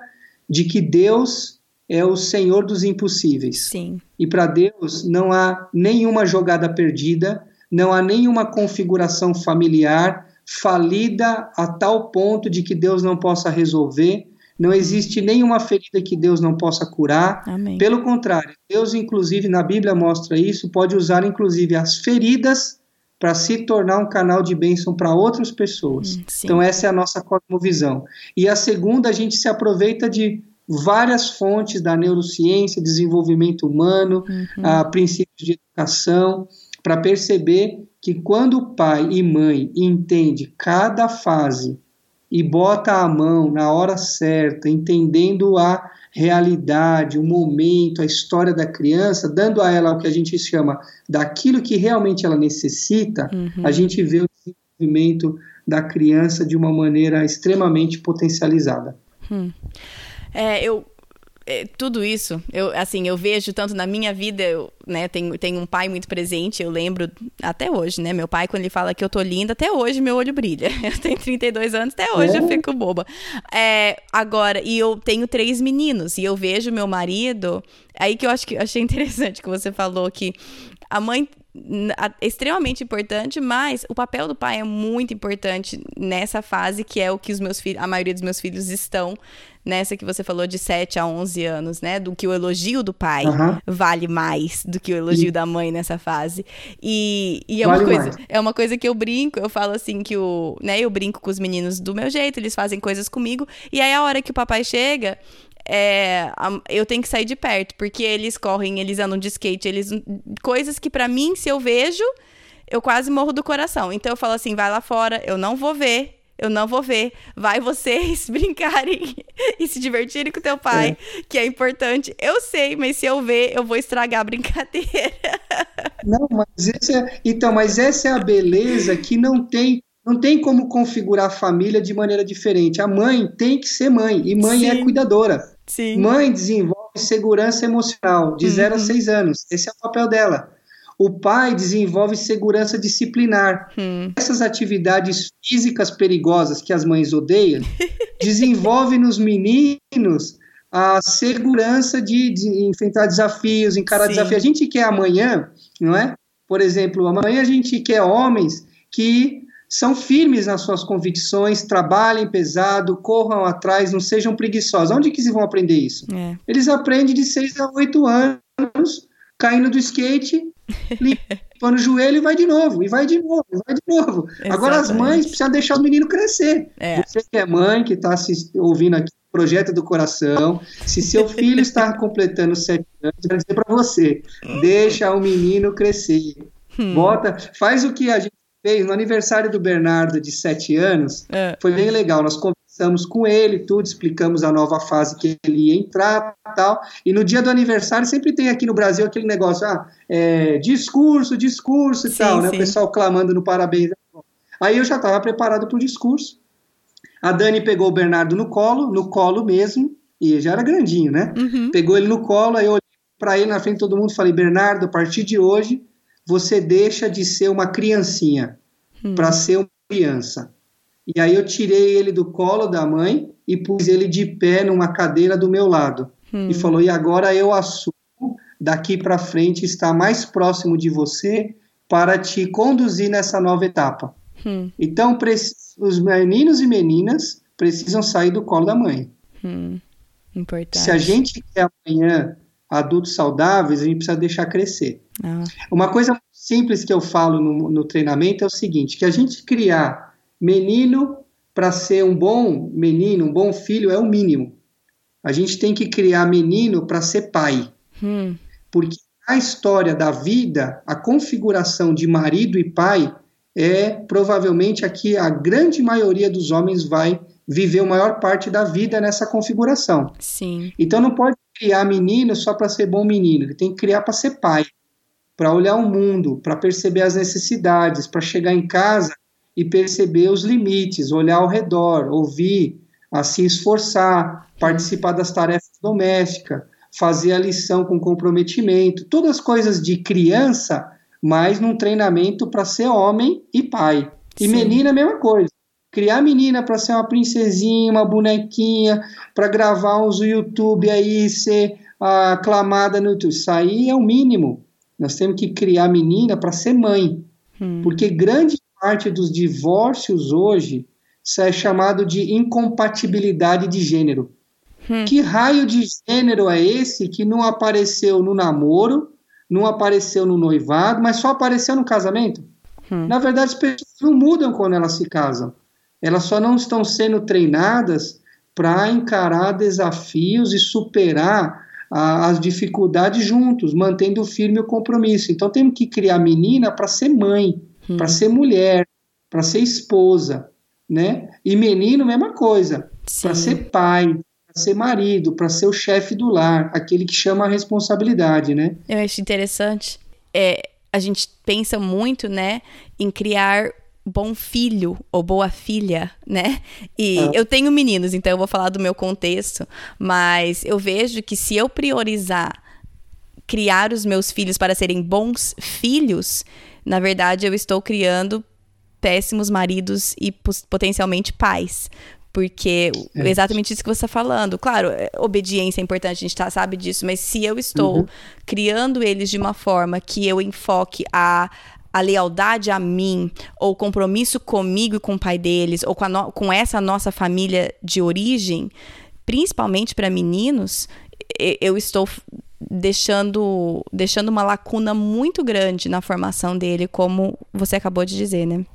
S2: de que Deus é o Senhor dos impossíveis.
S1: Sim.
S2: E para Deus não há nenhuma jogada perdida, não há nenhuma configuração familiar falida a tal ponto de que Deus não possa resolver, não existe nenhuma ferida que Deus não possa curar.
S1: Amém.
S2: Pelo contrário, Deus, inclusive, na Bíblia mostra isso, pode usar, inclusive, as feridas para se tornar um canal de bênção para outras pessoas.
S1: Hum,
S2: então, essa é a nossa cosmovisão. E a segunda, a gente se aproveita de várias fontes da neurociência, desenvolvimento humano,
S1: uhum.
S2: a princípios de educação, para perceber que quando pai e mãe entende cada fase e bota a mão na hora certa, entendendo a realidade, o momento, a história da criança, dando a ela o que a gente chama daquilo que realmente ela necessita, uhum. a gente vê o desenvolvimento da criança de uma maneira extremamente potencializada.
S1: Hum. É, eu é, tudo isso, eu, assim, eu vejo tanto na minha vida, eu, né, tenho, tenho um pai muito presente, eu lembro até hoje, né, meu pai, quando ele fala que eu tô linda, até hoje meu olho brilha. <laughs> Eu tenho 32 anos, até hoje é. eu fico boba. É, agora, e eu tenho três meninos, e eu vejo meu marido, aí que eu acho que achei interessante que você falou que a mãe extremamente importante, mas o papel do pai é muito importante nessa fase que é o que os meus filhos, a maioria dos meus filhos estão nessa que você falou de 7 a 11 anos, né? Do que o elogio do pai uhum. vale mais do que o elogio Sim. da mãe nessa fase. E, e é vale uma coisa, mais. é uma coisa que eu brinco, eu falo assim que o, né, eu brinco com os meninos do meu jeito, eles fazem coisas comigo, e aí a hora que o papai chega, é, eu tenho que sair de perto, porque eles correm, eles andam de skate, eles coisas que para mim, se eu vejo, eu quase morro do coração. Então eu falo assim, vai lá fora, eu não vou ver, eu não vou ver. Vai vocês <laughs> brincarem e se divertirem com teu pai, é. que é importante. Eu sei, mas se eu ver, eu vou estragar a brincadeira. <laughs>
S2: Não, mas esse é, então, mas essa é a beleza que não tem não tem como configurar a família de maneira diferente. A mãe tem que ser mãe, e mãe é Sim. é cuidadora. Sim. Mãe desenvolve segurança emocional de 0 uhum. a 6 anos. Esse é o papel dela. O pai desenvolve segurança disciplinar. Hum. Essas atividades físicas perigosas que as mães odeiam, <laughs> desenvolve nos meninos a segurança de, de enfrentar desafios, encarar Sim. desafios. A gente quer amanhã, não é? Por exemplo, amanhã a gente quer homens que são firmes nas suas convicções, trabalhem pesado, corram atrás, não sejam preguiçosos. Onde que eles vão aprender isso? É. Eles aprendem de 6 a 8 anos, caindo do skate, limpando o joelho e vai de novo, e vai de novo, e vai de novo. Exatamente. Agora as mães precisam deixar o menino crescer. É. Você que é mãe, que está ouvindo aqui o projeto do coração, se seu filho <laughs> está completando 7 anos, quero dizer para você, deixa o menino crescer. Hum. Bota, faz o que a gente fez no aniversário do Bernardo, de sete anos, é. foi bem legal. Nós conversamos com ele, tudo, explicamos a nova fase que ele ia entrar tal. E no dia do aniversário sempre tem aqui no Brasil aquele negócio, ah, é, discurso, discurso e sim, tal, né? Sim. O pessoal clamando no parabéns. Aí eu já estava preparado para o discurso. A Dani pegou o Bernardo no colo, no colo mesmo, e já era grandinho, né? Uhum. Pegou ele no colo, aí eu olhei para ele na frente de todo mundo e falei: Bernardo, a partir de hoje você deixa de ser uma criancinha hum. para ser uma criança. E aí eu tirei ele do colo da mãe e pus ele de pé numa cadeira do meu lado. Hum. E falou: "E agora eu assumo daqui para frente estar mais próximo de você para te conduzir nessa nova etapa". Hum. Então, os meninos e meninas precisam sair do colo da mãe.
S1: Hum. Importante.
S2: Se a gente quer amanhã adultos saudáveis, a gente precisa deixar crescer. Ah. Uma coisa simples que eu falo no, no treinamento é o seguinte: que a gente criar menino para ser um bom menino, um bom filho, é o mínimo. A gente tem que criar menino para ser pai. Hum. Porque a história da vida, a configuração de marido e pai é provavelmente aqui a grande maioria dos homens vai viver a maior parte da vida nessa configuração.
S1: Sim.
S2: Então não pode criar menino só para ser bom menino, ele tem que criar para ser pai, para olhar o mundo, para perceber as necessidades, para chegar em casa e perceber os limites, olhar ao redor, ouvir, a se esforçar, participar das tarefas domésticas, fazer a lição com comprometimento, todas as coisas de criança, mas num treinamento para ser homem e pai. E Sim. menina a mesma coisa criar menina para ser uma princesinha, uma bonequinha, para gravar uns YouTube aí, ser aclamada no YouTube. Isso aí é o mínimo. Nós temos que criar menina para ser mãe. Hum. Porque grande parte dos divórcios hoje é chamado de incompatibilidade de gênero. Hum. Que raio de gênero é esse que não apareceu no namoro, não apareceu no noivado, mas só apareceu no casamento? Hum. Na verdade, as pessoas não mudam quando elas se casam elas só não estão sendo treinadas para encarar desafios e superar a, as dificuldades juntos, mantendo firme o compromisso. Então temos que criar menina para ser mãe, hum. para ser mulher, para ser esposa, né? E menino, mesma coisa, para ser pai, para ser marido, para ser o chefe do lar, aquele que chama a responsabilidade, né?
S1: Eu acho interessante. É, a gente pensa muito, né, em criar bom filho ou boa filha, né? E é. eu tenho meninos, então eu vou falar do meu contexto, mas eu vejo que se eu priorizar criar os meus filhos para serem bons filhos, na verdade eu estou criando péssimos maridos e potencialmente pais. Porque é. exatamente isso que você está falando. Claro, é, obediência é importante, a gente tá, sabe disso, mas se eu estou uhum. criando eles de uma forma que eu enfoque a a lealdade a mim, ou compromisso comigo e com o pai deles, ou com, no, com essa nossa família de origem, principalmente para meninos, eu estou deixando, deixando uma lacuna muito grande na formação dele, como você acabou de dizer, né?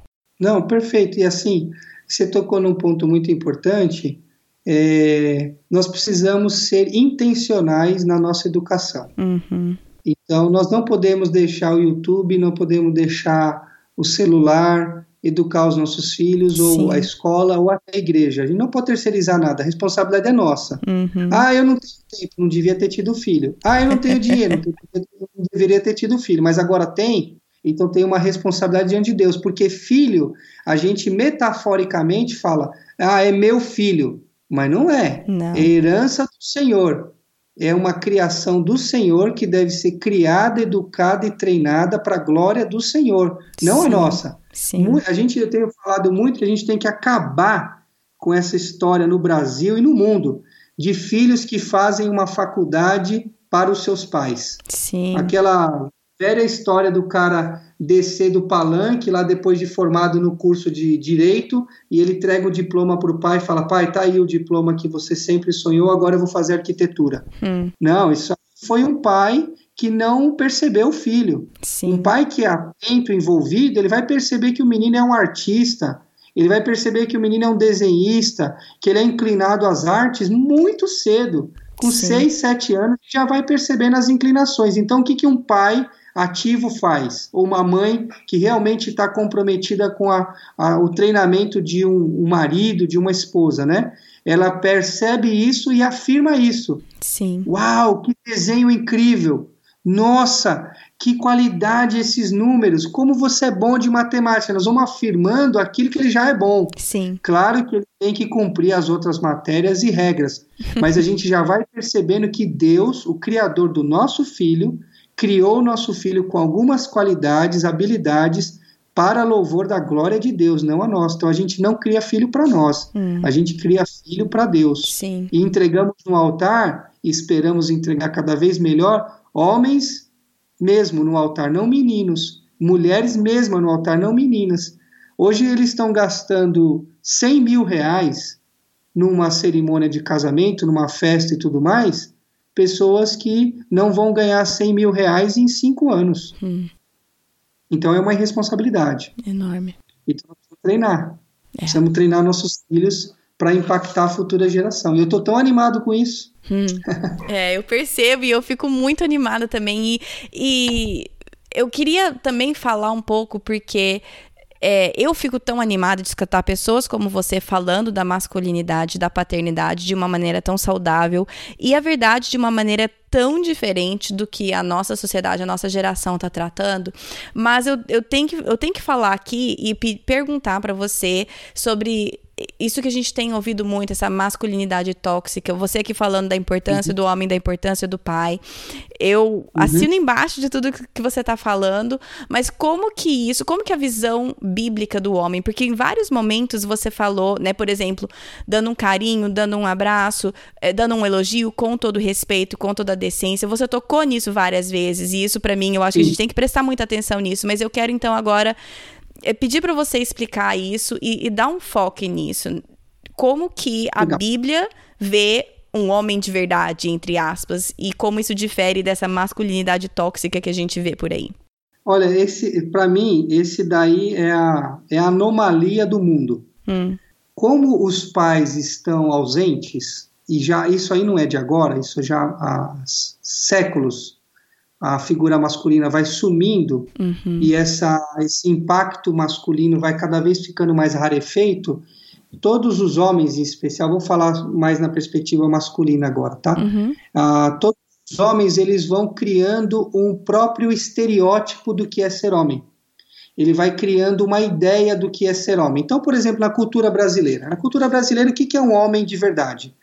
S2: Não, perfeito. E assim, você tocou num ponto muito importante. É, nós precisamos ser intencionais na nossa educação. Uhum. Então, nós não podemos deixar o YouTube, não podemos deixar o celular educar os nossos filhos, Sim. ou a escola, ou até a igreja. A gente não pode terceirizar nada, a responsabilidade é nossa. Uhum. Ah, eu não tenho tempo, não devia ter tido filho. Ah, eu não tenho dinheiro, não deveria ter tido filho, mas agora tem, então tem uma responsabilidade diante de Deus, porque filho, a gente metaforicamente fala, ah, é meu filho, mas não é. Não. É herança do Senhor é uma criação do Senhor que deve ser criada, educada e treinada para a glória do Senhor, não Sim. a nossa. Sim. A gente eu tenho falado muito que a gente tem que acabar com essa história no Brasil e no mundo de filhos que fazem uma faculdade para os seus pais. Sim. Aquela velha história do cara descer do palanque lá depois de formado no curso de direito e ele entrega o diploma para o pai e fala: pai, tá aí o diploma que você sempre sonhou, agora eu vou fazer arquitetura. Hum. Não, isso foi um pai que não percebeu o filho. Sim. Um pai que é atento, envolvido, ele vai perceber que o menino é um artista, ele vai perceber que o menino é um desenhista, que ele é inclinado às artes muito cedo. Com Sim. seis, sete anos, já vai percebendo as inclinações. Então, o que, que um pai ativo faz, ou uma mãe que realmente está comprometida com a, a, o treinamento de um, um, marido, de uma esposa, né? Ela percebe isso e afirma isso. Sim. Uau, que desenho incrível! Nossa, que qualidade esses números! Como você é bom de matemática! Nós vamos afirmando aquilo que ele já é bom. Sim. Claro que ele tem que cumprir as outras matérias e regras, <laughs> mas a gente já vai percebendo que Deus, o Criador do nosso filho, criou o nosso filho com algumas qualidades, habilidades para louvor da glória de Deus, não a nós. Então a gente não cria filho para nós, hum. a gente cria filho para Deus. Sim. E entregamos no altar, e esperamos entregar cada vez melhor, homens mesmo no altar, não meninos, mulheres mesmo no altar, não meninas. Hoje eles estão gastando 100 mil reais numa cerimônia de casamento, numa festa e tudo mais, pessoas que não vão ganhar 100 mil reais em cinco anos. Hum. Então é uma irresponsabilidade.
S1: Enorme.
S2: Então treinar. É. Precisamos treinar nossos filhos para impactar a futura geração. E eu estou tão animado com isso.
S1: Hum. <laughs> é, eu percebo e eu fico muito animada também. E, e eu queria também falar um pouco, porque é, eu fico tão animada de escutar pessoas como você falando da masculinidade, da paternidade de uma maneira tão saudável e a verdade de uma maneira tão diferente do que a nossa sociedade, a nossa geração está tratando. Mas eu, eu, tenho que, eu tenho que falar aqui e perguntar para você sobre isso que a gente tem ouvido muito, essa masculinidade tóxica, você aqui falando da importância uhum. do homem, da importância do pai. Eu uhum. assino embaixo de tudo que você está falando, mas como que isso, como que a visão bíblica do homem, porque em vários momentos você falou, né, por exemplo, dando um carinho, dando um abraço, é, dando um elogio com todo respeito, com toda a decência, você tocou nisso várias vezes, e isso para mim, eu acho que a gente tem que prestar muita atenção nisso, mas eu quero então agora é pedir para você explicar isso e, e, dar um foco nisso. Como que a Legal. Bíblia vê um homem de verdade, entre aspas, e como isso difere dessa masculinidade tóxica que a gente vê por aí?
S2: Olha, esse, para mim, esse daí é a, é a anomalia do mundo. Hum. Como os pais estão ausentes, e já isso aí não é de agora, isso já há séculos a figura masculina vai sumindo uhum. e essa, esse impacto masculino vai cada vez ficando mais rarefeito, todos os homens em especial, vou falar mais na perspectiva masculina agora, tá? Uhum. Uh, todos os homens eles vão criando um próprio estereótipo do que é ser homem. Ele vai criando uma ideia do que é ser homem. Então, por exemplo, na cultura brasileira. Na cultura brasileira, o que é um homem de verdade?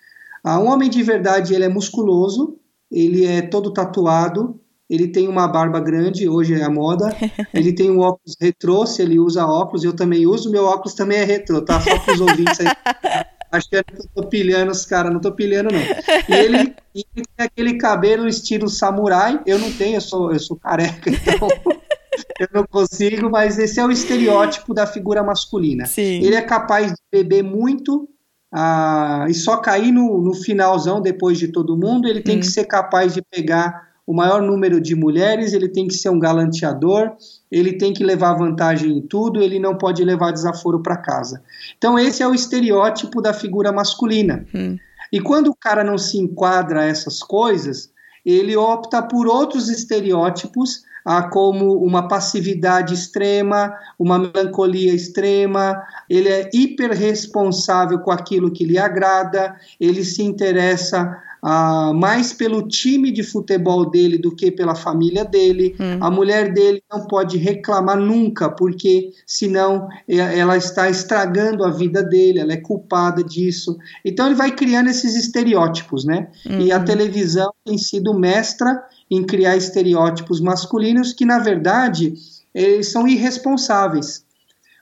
S2: Uh, um homem de verdade ele é musculoso, ele é todo tatuado, ele tem uma barba grande, hoje é a moda. <laughs> Ele tem um óculos retrô, se ele usa óculos, eu também uso. Meu óculos também é retrô, tá? Só para os ouvintes aí. <laughs> Acho que eu tô pilhando os caras, não tô pilhando, não. E ele, ele, tem aquele cabelo estilo samurai. Eu não tenho, eu sou, eu sou careca, então <laughs> eu não consigo, mas esse é o estereótipo da figura masculina. Sim. Ele é capaz de beber muito. Ah, e só cair no, no finalzão depois de todo mundo, ele tem hum. que ser capaz de pegar o maior número de mulheres, ele tem que ser um galanteador, ele tem que levar vantagem em tudo, ele não pode levar desaforo para casa. Então, esse é o estereótipo da figura masculina. Hum. E quando o cara não se enquadra a essas coisas, ele opta por outros estereótipos, ah, como uma passividade extrema, uma melancolia extrema, ele é hiperresponsável com aquilo que lhe agrada, ele se interessa ah, mais pelo time de futebol dele do que pela família dele. Hum. A mulher dele não pode reclamar nunca, porque senão ela está estragando a vida dele, ela é culpada disso. Então ele vai criando esses estereótipos, né? Hum. E a uhum. televisão tem sido mestra em criar estereótipos masculinos que, na verdade, eles são irresponsáveis.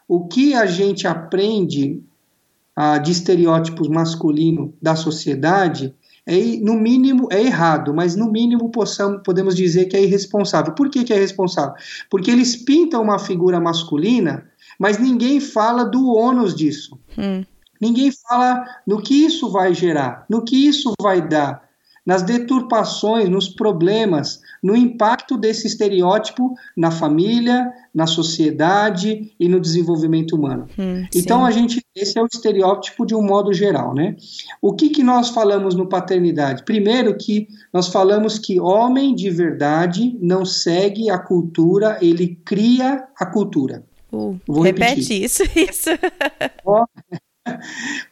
S2: O que a gente aprende ah, de estereótipos masculinos da sociedade é, no mínimo, é errado, mas no mínimo possamos, podemos dizer que é irresponsável. Por que, que é irresponsável? Porque eles pintam uma figura masculina, mas ninguém fala do ônus disso. Hum. Ninguém fala no que isso vai gerar, no que isso vai dar, nas deturpações, nos problemas, no impacto desse estereótipo na família, na sociedade e no desenvolvimento humano. Hum, então a gente esse é o estereótipo de um modo geral, né? O que que nós falamos no paternidade? Primeiro que nós falamos que homem de verdade não segue a cultura, ele cria a cultura.
S1: Uh, Vou repete repetir. isso, <laughs> isso.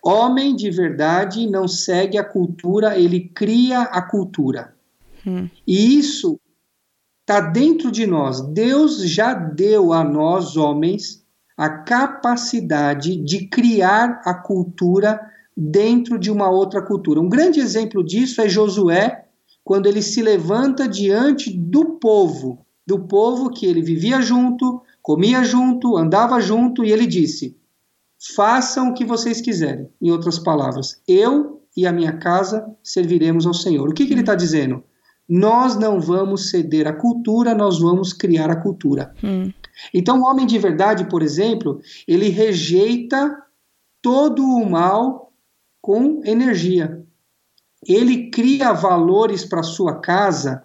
S2: Homem de verdade não segue a cultura, ele cria a cultura. Hum. E isso está dentro de nós. Deus já deu a nós, homens, a capacidade de criar a cultura dentro de uma outra cultura. Um grande exemplo disso é Josué, quando ele se levanta diante do povo, do povo que ele vivia junto, comia junto, andava junto, e ele disse: Façam o que vocês quiserem. Em outras palavras, eu e a minha casa serviremos ao Senhor. O que, que ele está dizendo? Nós não vamos ceder à cultura, nós vamos criar a cultura. Hum. Então, o homem de verdade, por exemplo, ele rejeita todo o mal com energia. Ele cria valores para sua casa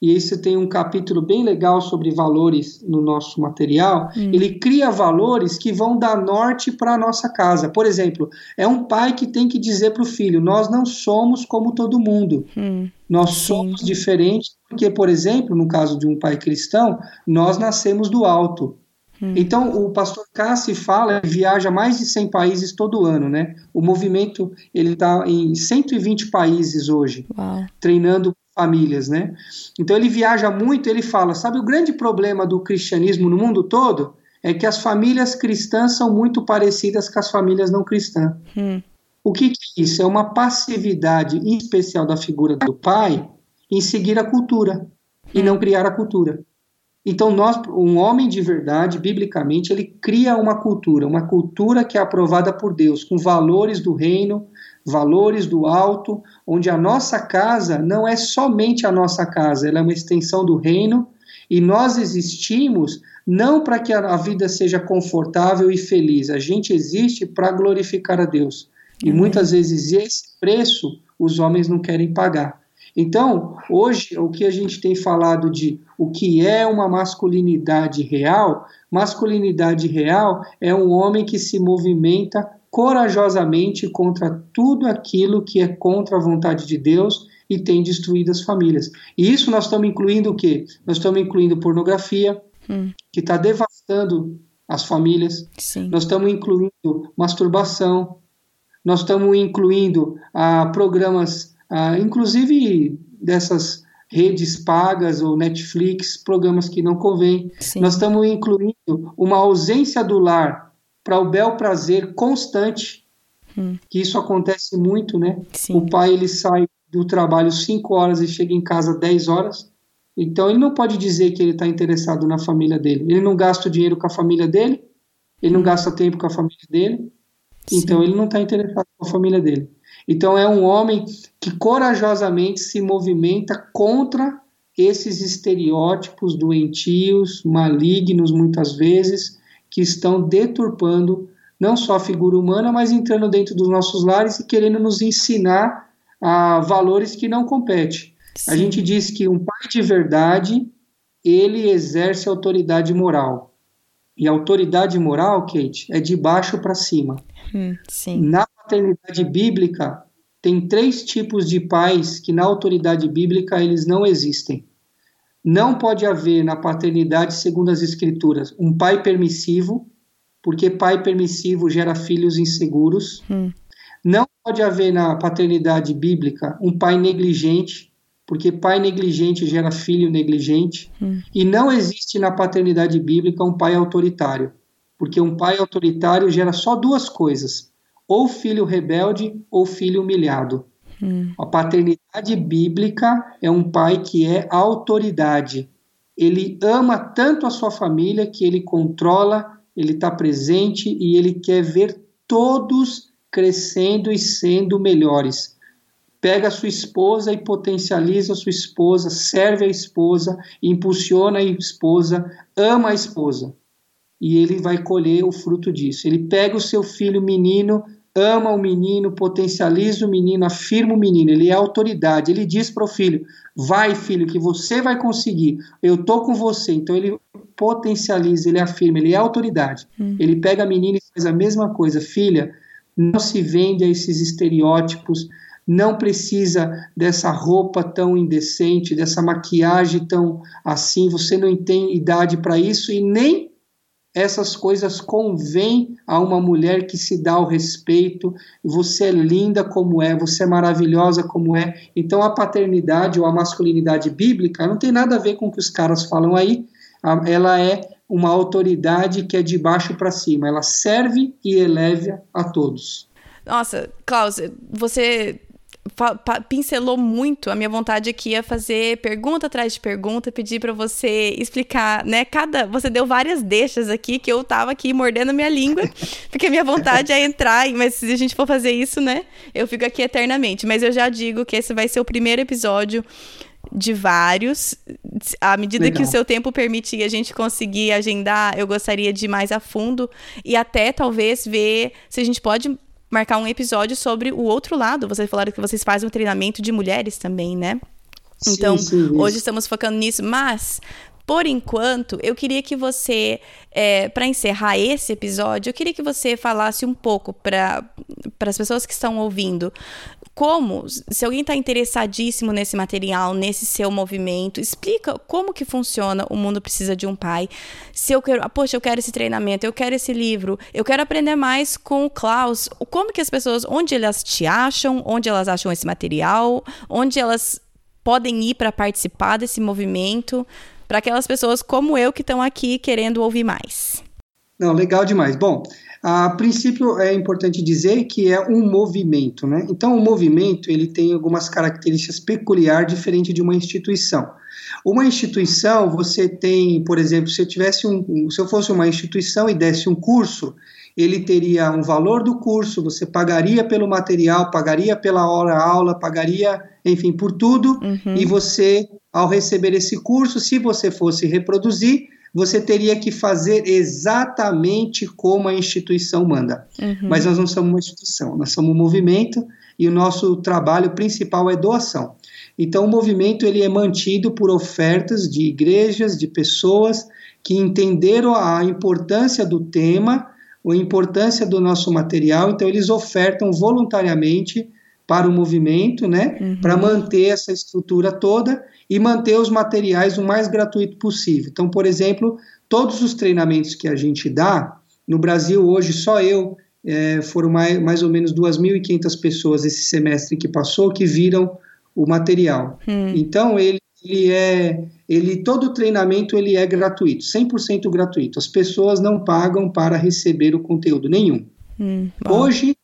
S2: e esse tem um capítulo bem legal sobre valores no nosso material. Hum. Ele cria valores que vão dar norte para a nossa casa. Por exemplo, é um pai que tem que dizer para o filho: Nós não somos como todo mundo. Hum. Nós Sim. somos diferentes, porque, por exemplo, no caso de um pai cristão, nós nascemos do alto. Hum. Então, o pastor Cassi fala, ele viaja mais de 100 países todo ano, né? O movimento, ele está em 120 países hoje, Uau. treinando famílias, né? Então ele viaja muito, ele fala, sabe o grande problema do cristianismo no mundo todo é que as famílias cristãs são muito parecidas com as famílias não cristãs. Hum. O que, que é isso? É uma passividade em especial da figura do pai em seguir a cultura hum. e não criar a cultura. Então nós, um homem de verdade, biblicamente, ele cria uma cultura, uma cultura que é aprovada por Deus, com valores do reino, valores do alto, onde a nossa casa não é somente a nossa casa, ela é uma extensão do reino e nós existimos não para que a vida seja confortável e feliz, a gente existe para glorificar a Deus. E uhum. muitas vezes esse preço os homens não querem pagar. Então, hoje, o que a gente tem falado de o que é uma masculinidade real, masculinidade real é um homem que se movimenta corajosamente contra tudo aquilo que é contra a vontade de Deus e tem destruído as famílias. E isso nós estamos incluindo o quê? Nós estamos incluindo pornografia, hum. que está devastando as famílias. Sim. Nós estamos incluindo masturbação. Nós estamos incluindo ah, programas, ah, inclusive dessas redes pagas ou Netflix, programas que não convêm. Nós estamos incluindo uma ausência do lar para o bel prazer constante, hum. que isso acontece muito, né? Sim. O pai ele sai do trabalho 5 horas e chega em casa 10 horas. Então ele não pode dizer que ele está interessado na família dele. Ele não gasta dinheiro com a família dele, ele não gasta tempo com a família dele, Sim. então ele não está interessado com a família dele. Então é um homem que corajosamente se movimenta contra esses estereótipos doentios, malignos muitas vezes, que estão deturpando não só a figura humana, mas entrando dentro dos nossos lares e querendo nos ensinar a valores que não competem. Sim. A gente diz que um pai de verdade, ele exerce autoridade moral. E autoridade moral, Kate, é de baixo para cima. Hum, na paternidade bíblica, tem três tipos de pais que na autoridade bíblica eles não existem. Não pode haver na paternidade, segundo as escrituras, um pai permissivo, porque pai permissivo gera filhos inseguros. Hum. Não pode haver na paternidade bíblica um pai negligente, porque pai negligente gera filho negligente. Hum. E não existe na paternidade bíblica um pai autoritário, porque um pai autoritário gera só duas coisas: ou filho rebelde ou filho humilhado. Hum. A paternidade bíblica é um pai que é autoridade. Ele ama tanto a sua família que ele controla, ele está presente e ele quer ver todos crescendo e sendo melhores. Pega a sua esposa e potencializa a sua esposa, serve a esposa, impulsiona a esposa, ama a esposa. E ele vai colher o fruto disso. Ele pega o seu filho menino, ama o menino, potencializa o menino, afirma o menino, ele é autoridade. Ele diz para o filho: vai, filho, que você vai conseguir, eu tô com você. Então ele potencializa, ele afirma, ele é autoridade. Hum. Ele pega a menina e faz a mesma coisa: filha, não se vende a esses estereótipos, não precisa dessa roupa tão indecente, dessa maquiagem tão assim, você não tem idade para isso e nem essas coisas convêm a uma mulher que se dá o respeito. Você é linda como é, você é maravilhosa como é. Então a paternidade ou a masculinidade bíblica não tem nada a ver com o que os caras falam aí. Ela é uma autoridade que é de baixo para cima. Ela serve e eleva a todos.
S1: Nossa, Klaus, você pincelou muito a minha vontade aqui a fazer pergunta atrás de pergunta, pedir para você explicar, né? Cada, você deu várias deixas aqui que eu tava aqui mordendo a minha língua, <laughs> porque a minha vontade é entrar, mas se a gente for fazer isso, né? Eu fico aqui eternamente, mas eu já digo que esse vai ser o primeiro episódio de vários. À medida Legal. que o seu tempo permitir a gente conseguir agendar, eu gostaria de ir mais a fundo e até talvez ver se a gente pode marcar um episódio sobre o outro lado. Vocês falaram que vocês fazem um treinamento de mulheres também, né? Sim, então, sim, hoje estamos focando nisso, mas por enquanto, eu queria que você, é, para encerrar esse episódio, eu queria que você falasse um pouco para as pessoas que estão ouvindo como, se alguém está interessadíssimo nesse material, nesse seu movimento, explica como que funciona o mundo precisa de um pai. Se eu quero, ah, poxa, eu quero esse treinamento, eu quero esse livro, eu quero aprender mais com o Klaus. Como que as pessoas, onde elas te acham, onde elas acham esse material, onde elas podem ir para participar desse movimento, para aquelas pessoas como eu que estão aqui querendo ouvir mais.
S2: Não, legal demais. Bom, a princípio é importante dizer que é um movimento, né? Então o movimento ele tem algumas características peculiares diferente de uma instituição. Uma instituição, você tem, por exemplo, se eu tivesse um, se eu fosse uma instituição e desse um curso, ele teria um valor do curso, você pagaria pelo material, pagaria pela hora aula, pagaria, enfim, por tudo, uhum. e você, ao receber esse curso, se você fosse reproduzir, você teria que fazer exatamente como a instituição manda. Uhum. Mas nós não somos uma instituição, nós somos um movimento e o nosso trabalho principal é doação. Então o movimento ele é mantido por ofertas de igrejas, de pessoas que entenderam a importância do tema, a importância do nosso material, então eles ofertam voluntariamente para o movimento, né, uhum. para manter essa estrutura toda e manter os materiais o mais gratuito possível. Então, por exemplo, todos os treinamentos que a gente dá, no Brasil hoje só eu, é, foram mais, mais ou menos 2.500 pessoas esse semestre que passou que viram o material. Hum. Então, ele, ele é, ele, todo o treinamento ele é gratuito, 100% gratuito. As pessoas não pagam para receber o conteúdo nenhum. Hum, Hoje,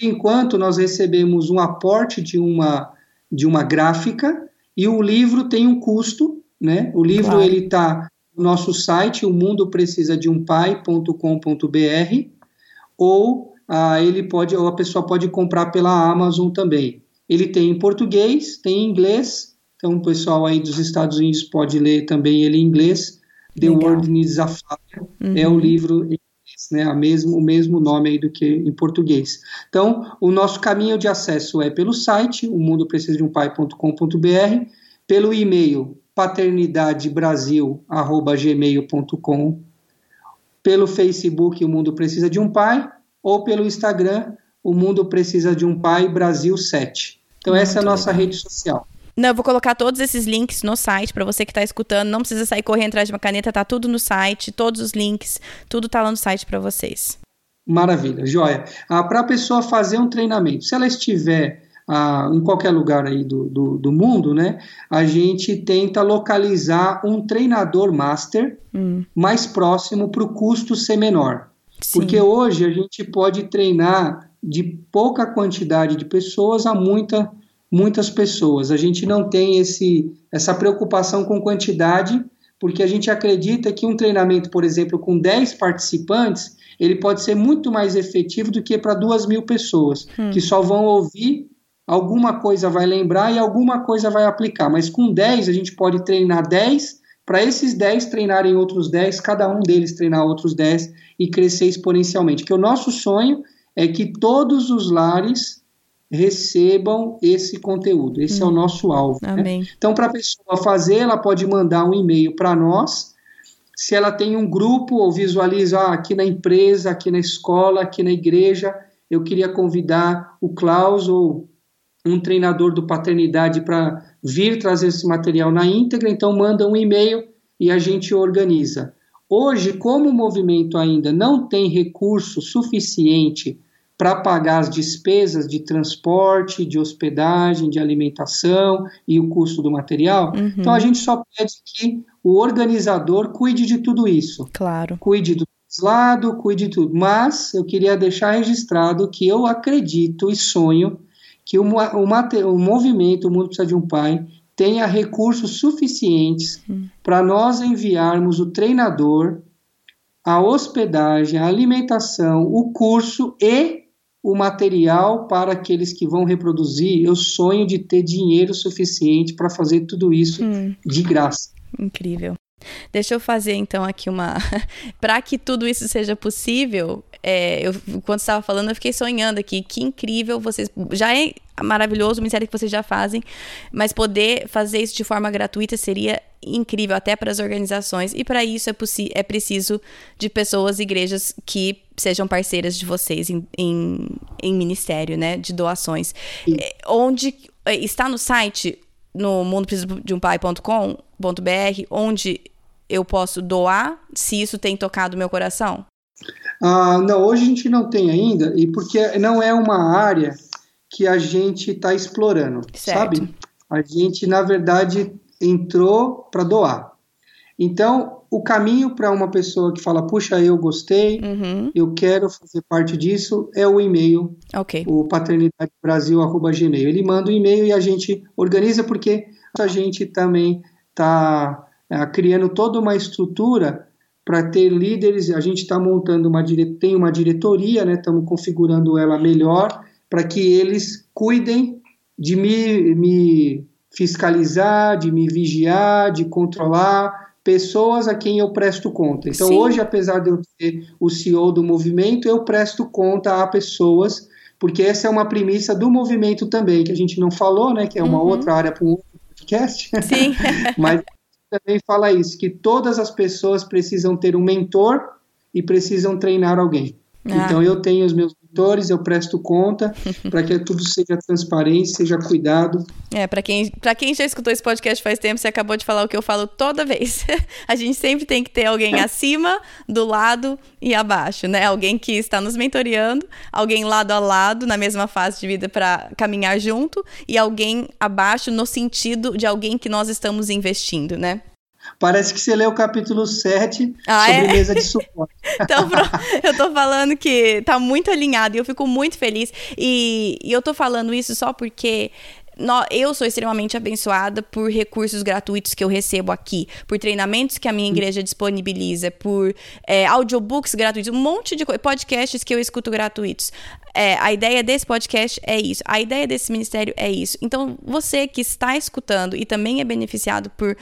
S2: enquanto nós recebemos um aporte de uma, de uma gráfica e o livro tem um custo, né? O livro claro. ele está no nosso site, o mundo precisa de um pai.com.br ou ah, ele pode, ou a pessoa pode comprar pela Amazon também. Ele tem em português, tem em inglês, então o pessoal aí dos Estados Unidos pode ler também ele em inglês. The Legal. World Needs a Fire uhum. é o livro em né, a mesmo, o mesmo nome aí do que em português. Então, o nosso caminho de acesso é pelo site, o mundo precisa de um pai.com.br, pelo e-mail paternidadebrasil@gmail.com, pelo Facebook o mundo precisa de um pai ou pelo Instagram o mundo precisa de um pai Brasil 7. Então essa é a nossa rede social.
S1: Não, eu vou colocar todos esses links no site para você que está escutando. Não precisa sair correndo atrás de uma caneta, tá tudo no site, todos os links, tudo tá lá no site para vocês.
S2: Maravilha, joia. Ah, para a pessoa fazer um treinamento, se ela estiver ah, em qualquer lugar aí do, do, do, mundo, né, a gente tenta localizar um treinador master hum. mais próximo para o custo ser menor. Sim. Porque hoje a gente pode treinar de pouca quantidade de pessoas a muita, muitas pessoas. A gente não tem esse, essa preocupação com quantidade, porque a gente acredita que um treinamento, por exemplo, com 10 participantes, ele pode ser muito mais efetivo do que para duas mil pessoas, hum. que só vão ouvir, alguma coisa vai lembrar e alguma coisa vai aplicar. Mas com 10, a gente pode treinar 10 para esses 10 treinarem outros 10, cada um deles treinar outros 10 e crescer exponencialmente. Que o nosso sonho é que todos os lares recebam esse conteúdo. Esse hum. é o hum. nosso alvo. Né? Então, para a pessoa fazer, ela pode mandar um e-mail para nós. Se ela tem um grupo ou visualiza ah, aqui na empresa, aqui na escola, aqui na igreja, eu queria convidar o Klaus ou um treinador do paternidade para vir trazer esse material na íntegra, então manda um e-mail e a gente organiza. Hoje, como o movimento ainda não tem recurso suficiente para pagar as despesas de transporte, de hospedagem, de alimentação e o custo do material, uhum. então a gente só pede que o organizador cuide de tudo isso.
S1: Claro.
S2: Cuide do lado, cuide de tudo. Mas eu queria deixar registrado que eu acredito e sonho que o, o, o movimento O Mundo Precisa de um Pai tenha recursos suficientes hum. para nós enviarmos o treinador, a hospedagem, a alimentação, o curso e o material para aqueles que vão reproduzir. Eu sonho de ter dinheiro suficiente para fazer tudo isso hum. de graça.
S1: Incrível. Deixa eu fazer então aqui uma. <laughs> para que tudo isso seja possível, é, eu, quando estava falando, eu fiquei sonhando aqui. Que incrível vocês. Já é maravilhoso o ministério que vocês já fazem, mas poder fazer isso de forma gratuita seria incrível até para as organizações. E para isso é, é preciso de pessoas, igrejas que sejam parceiras de vocês em, em, em ministério, né? De doações. É, onde é, está no site no mundo de um pai.com.br, onde eu posso doar, se isso tem tocado meu coração?
S2: Ah, não, hoje a gente não tem ainda, e porque não é uma área que a gente está explorando, certo. sabe? A gente, na verdade, entrou para doar. Então, o caminho para uma pessoa que fala, puxa, eu gostei, uhum. eu quero fazer parte disso, é o e-mail,
S1: okay.
S2: o paternidadebrasil.gmail. Ele manda o um e-mail e a gente organiza, porque a gente também está é, criando toda uma estrutura para ter líderes. A gente está montando uma tem uma diretoria, né? Estamos configurando ela melhor para que eles cuidem de me, me fiscalizar, de me vigiar, de controlar pessoas a quem eu presto conta. Então, Sim. hoje, apesar de eu ser o CEO do movimento, eu presto conta a pessoas, porque essa é uma premissa do movimento também, que a gente não falou, né? Que é uma uhum. outra área para um outro podcast.
S1: Sim. <laughs>
S2: Mas também fala isso, que todas as pessoas precisam ter um mentor e precisam treinar alguém. Ah. Então eu tenho os meus eu presto conta <laughs> para que tudo seja transparente, seja cuidado.
S1: É, para quem, quem já escutou esse podcast faz tempo, você acabou de falar o que eu falo toda vez. <laughs> a gente sempre tem que ter alguém acima, do lado e abaixo, né? Alguém que está nos mentoreando, alguém lado a lado na mesma fase de vida para caminhar junto e alguém abaixo no sentido de alguém que nós estamos investindo, né?
S2: Parece que você leu o capítulo 7 ah, sobre é? mesa de suporte. <laughs>
S1: então, eu tô falando que tá muito alinhado e eu fico muito feliz. E, e eu tô falando isso só porque eu sou extremamente abençoada por recursos gratuitos que eu recebo aqui, por treinamentos que a minha igreja disponibiliza, por é, audiobooks gratuitos, um monte de podcasts que eu escuto gratuitos. É, a ideia desse podcast é isso, a ideia desse ministério é isso. Então, você que está escutando e também é beneficiado por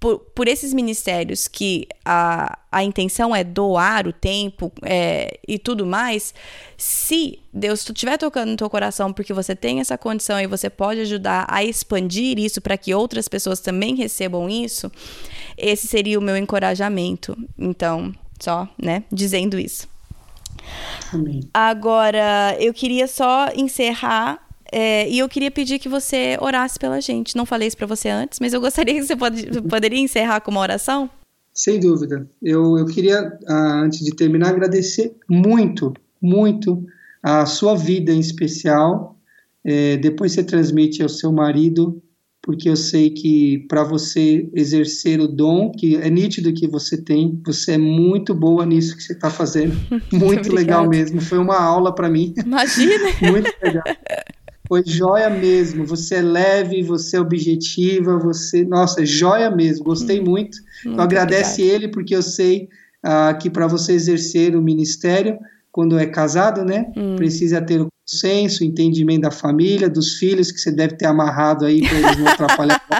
S1: por, por esses ministérios que a, a intenção é doar o tempo é, e tudo mais, se Deus estiver tocando no teu coração porque você tem essa condição e você pode ajudar a expandir isso para que outras pessoas também recebam isso, esse seria o meu encorajamento. Então, só, né, dizendo isso. Amém. Agora, eu queria só encerrar é, e eu queria pedir que você orasse pela gente. Não falei isso para você antes, mas eu gostaria que você pode, <laughs> poderia encerrar com uma oração?
S2: Sem dúvida. Eu, eu queria, ah, antes de terminar, agradecer muito, muito a sua vida em especial. É, depois você transmite ao seu marido, porque eu sei que para você exercer o dom, que é nítido que você tem, você é muito boa nisso que você está fazendo. Muito, <laughs> muito legal mesmo. Foi uma aula para mim.
S1: Imagina! <laughs>
S2: muito legal. Foi joia mesmo. Você é leve, você é objetiva, você. Nossa, joia mesmo. Gostei hum, muito. então, agradece obrigada. ele, porque eu sei ah, que para você exercer o ministério, quando é casado, né? Hum. Precisa ter o consenso, o entendimento da família, dos filhos, que você deve ter amarrado aí para eles não atrapalhar. <laughs>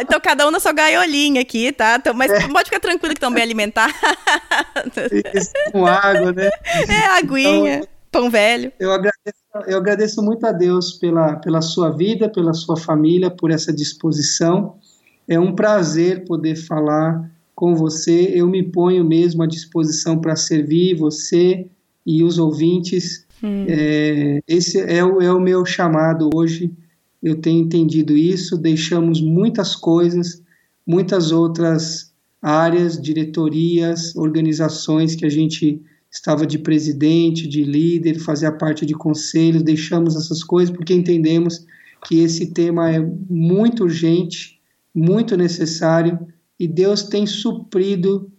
S1: Então cada um na sua gaiolinha aqui, tá? Então, mas é. pode ficar tranquilo que estão bem alimentados.
S2: com água, né?
S1: É, aguinha. Então, Pão velho.
S2: Eu agradeço, eu agradeço muito a Deus pela, pela sua vida, pela sua família, por essa disposição. É um prazer poder falar com você. Eu me ponho mesmo à disposição para servir você e os ouvintes. Hum. É, esse é o, é o meu chamado hoje. Eu tenho entendido isso. Deixamos muitas coisas, muitas outras áreas, diretorias, organizações que a gente estava de presidente, de líder, fazia parte de conselhos, deixamos essas coisas porque entendemos que esse tema é muito urgente, muito necessário e Deus tem suprido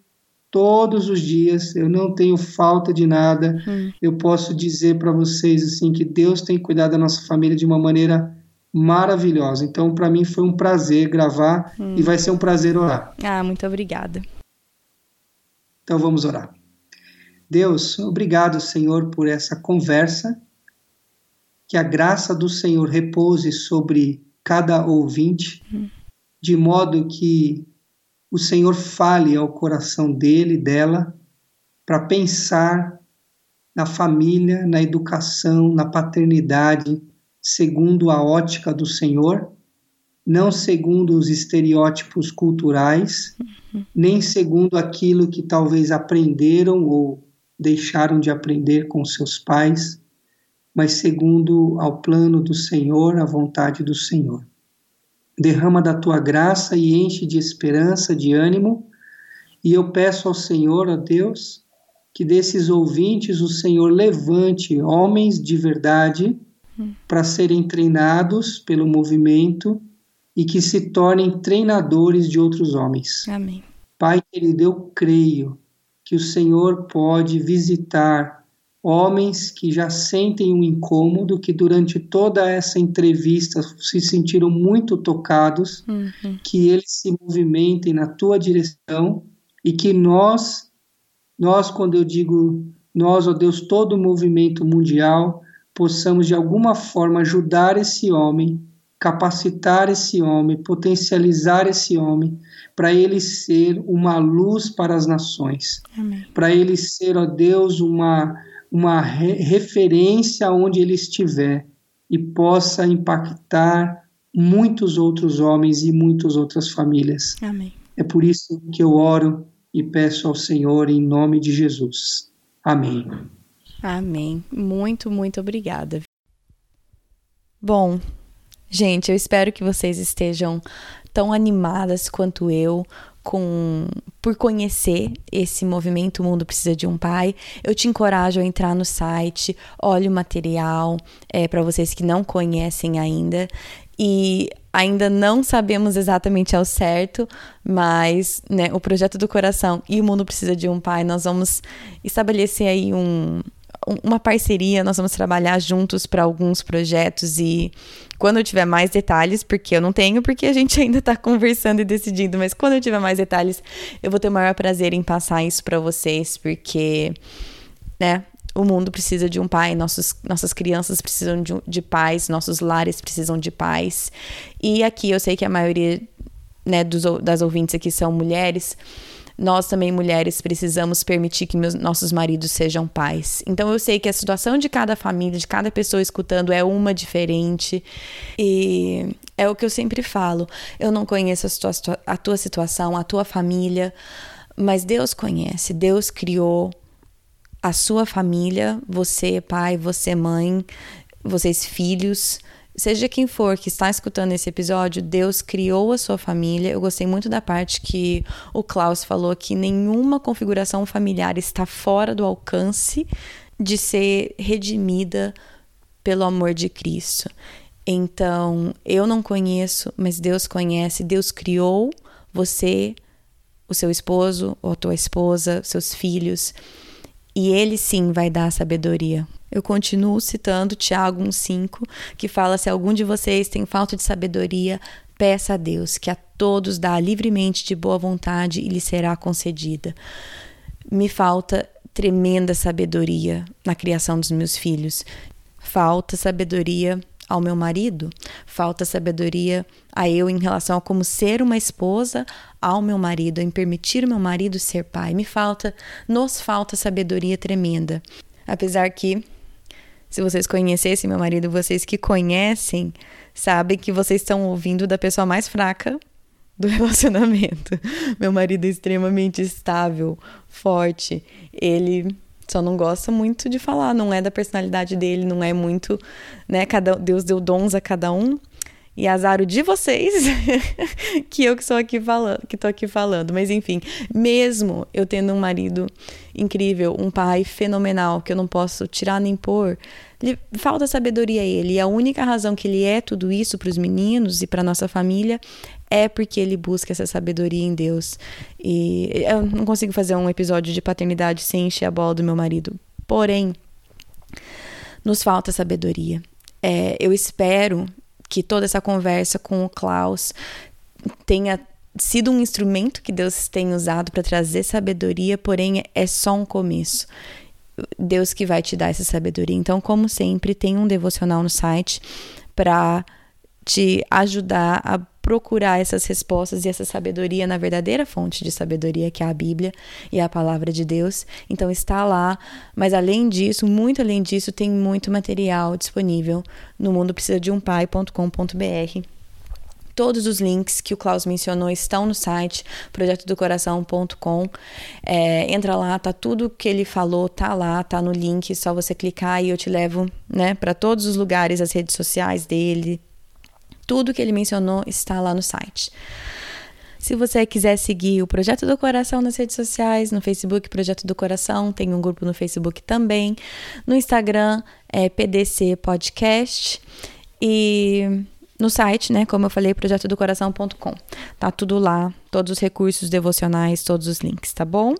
S2: todos os dias. Eu não tenho falta de nada. Hum. Eu posso dizer para vocês assim que Deus tem cuidado da nossa família de uma maneira maravilhosa. Então, para mim foi um prazer gravar hum. e vai ser um prazer orar.
S1: Ah, muito obrigada.
S2: Então vamos orar. Deus, obrigado, Senhor, por essa conversa. Que a graça do Senhor repouse sobre cada ouvinte, de modo que o Senhor fale ao coração dele, dela, para pensar na família, na educação, na paternidade, segundo a ótica do Senhor, não segundo os estereótipos culturais, nem segundo aquilo que talvez aprenderam ou deixaram de aprender com seus pais, mas segundo ao plano do Senhor, a vontade do Senhor. Derrama da tua graça e enche de esperança, de ânimo, e eu peço ao Senhor, a Deus, que desses ouvintes o Senhor levante homens de verdade para serem treinados pelo movimento e que se tornem treinadores de outros homens.
S1: Amém.
S2: Pai querido, eu creio que o Senhor pode visitar homens que já sentem um incômodo, que durante toda essa entrevista se sentiram muito tocados, uhum. que eles se movimentem na tua direção e que nós, nós, quando eu digo nós, ó Deus, todo o movimento mundial, possamos de alguma forma ajudar esse homem, capacitar esse homem, potencializar esse homem para ele ser uma luz para as nações, para ele ser, ó Deus, uma, uma re referência onde ele estiver e possa impactar muitos outros homens e muitas outras famílias.
S1: Amém.
S2: É por isso que eu oro e peço ao Senhor em nome de Jesus. Amém.
S1: Amém. Muito, muito obrigada. Bom, gente, eu espero que vocês estejam tão animadas quanto eu com por conhecer esse movimento o Mundo Precisa de um Pai. Eu te encorajo a entrar no site, olhe o material é, para vocês que não conhecem ainda. E ainda não sabemos exatamente ao certo, mas né, o projeto do coração e o mundo precisa de um pai. Nós vamos estabelecer aí um, uma parceria, nós vamos trabalhar juntos para alguns projetos e quando eu tiver mais detalhes, porque eu não tenho, porque a gente <laughs> ainda está conversando e decidindo, mas quando eu tiver mais detalhes, eu vou ter o maior prazer em passar isso para vocês, porque, né, o mundo precisa de um pai, nossos, nossas crianças precisam de, de pais, nossos lares precisam de pais. E aqui eu sei que a maioria né, dos, das ouvintes aqui são mulheres nós também, mulheres, precisamos permitir que meus, nossos maridos sejam pais. Então eu sei que a situação de cada família, de cada pessoa escutando é uma diferente. E é o que eu sempre falo. Eu não conheço a a tua situação, a tua família, mas Deus conhece. Deus criou a sua família, você pai, você mãe, vocês filhos seja quem for que está escutando esse episódio, Deus criou a sua família. Eu gostei muito da parte que o Klaus falou que nenhuma configuração familiar está fora do alcance de ser redimida pelo amor de Cristo. Então, eu não conheço, mas Deus conhece. Deus criou você, o seu esposo ou a tua esposa, seus filhos, e ele sim vai dar sabedoria. Eu continuo citando Tiago 1,5, que fala: se algum de vocês tem falta de sabedoria, peça a Deus, que a todos dá livremente de boa vontade e lhe será concedida. Me falta tremenda sabedoria na criação dos meus filhos. Falta sabedoria ao meu marido, falta sabedoria a eu em relação a como ser uma esposa ao meu marido, em permitir meu marido ser pai. Me falta, nos falta sabedoria tremenda. Apesar que se vocês conhecessem meu marido, vocês que conhecem, sabem que vocês estão ouvindo da pessoa mais fraca do <laughs> relacionamento. Meu marido é extremamente estável, forte. Ele só não gosta muito de falar, não é da personalidade dele, não é muito, né? Cada Deus deu dons a cada um. E azar o de vocês <laughs> que eu que sou aqui falando, que tô aqui falando. Mas enfim, mesmo eu tendo um marido incrível, um pai fenomenal, que eu não posso tirar nem pôr, falta sabedoria a ele. E a única razão que ele é tudo isso para os meninos e para nossa família é porque ele busca essa sabedoria em Deus. E eu não consigo fazer um episódio de paternidade sem encher a bola do meu marido. Porém, nos falta sabedoria. É, eu espero que toda essa conversa com o Klaus tenha sido um instrumento que Deus tem usado para trazer sabedoria, porém é só um começo. Deus que vai te dar essa sabedoria. Então, como sempre, tem um devocional no site para te ajudar a procurar essas respostas e essa sabedoria na verdadeira fonte de sabedoria, que é a Bíblia e a palavra de Deus. Então está lá, mas além disso, muito além disso, tem muito material disponível no mundo precisa de um pai.com.br. Todos os links que o Klaus mencionou estão no site projetodocoração.com. É, entra lá, tá tudo que ele falou, tá lá, tá no link, só você clicar e eu te levo, né, para todos os lugares, as redes sociais dele, tudo que ele mencionou está lá no site. Se você quiser seguir o Projeto do Coração nas redes sociais, no Facebook Projeto do Coração, tem um grupo no Facebook também. No Instagram é PDC Podcast. E no site, né? Como eu falei, projetodocoração.com. Tá tudo lá, todos os recursos devocionais, todos os links, tá bom?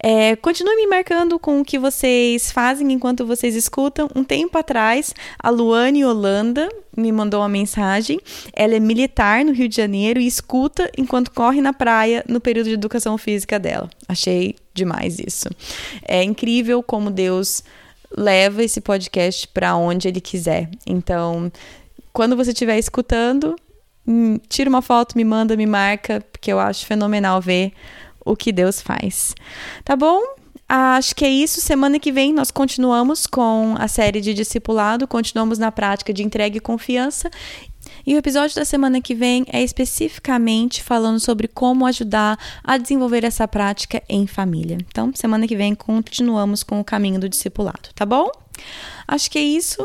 S1: É, continue me marcando com o que vocês fazem enquanto vocês escutam. Um tempo atrás, a Luane Holanda me mandou uma mensagem. Ela é militar no Rio de Janeiro e escuta enquanto corre na praia no período de educação física dela. Achei demais isso. É incrível como Deus leva esse podcast para onde ele quiser. Então, quando você estiver escutando, hum, tira uma foto, me manda, me marca, porque eu acho fenomenal ver o que Deus faz. Tá bom? Acho que é isso. Semana que vem nós continuamos com a série de discipulado, continuamos na prática de entrega e confiança. E o episódio da semana que vem é especificamente falando sobre como ajudar a desenvolver essa prática em família. Então, semana que vem continuamos com o caminho do discipulado, tá bom? Acho que é isso.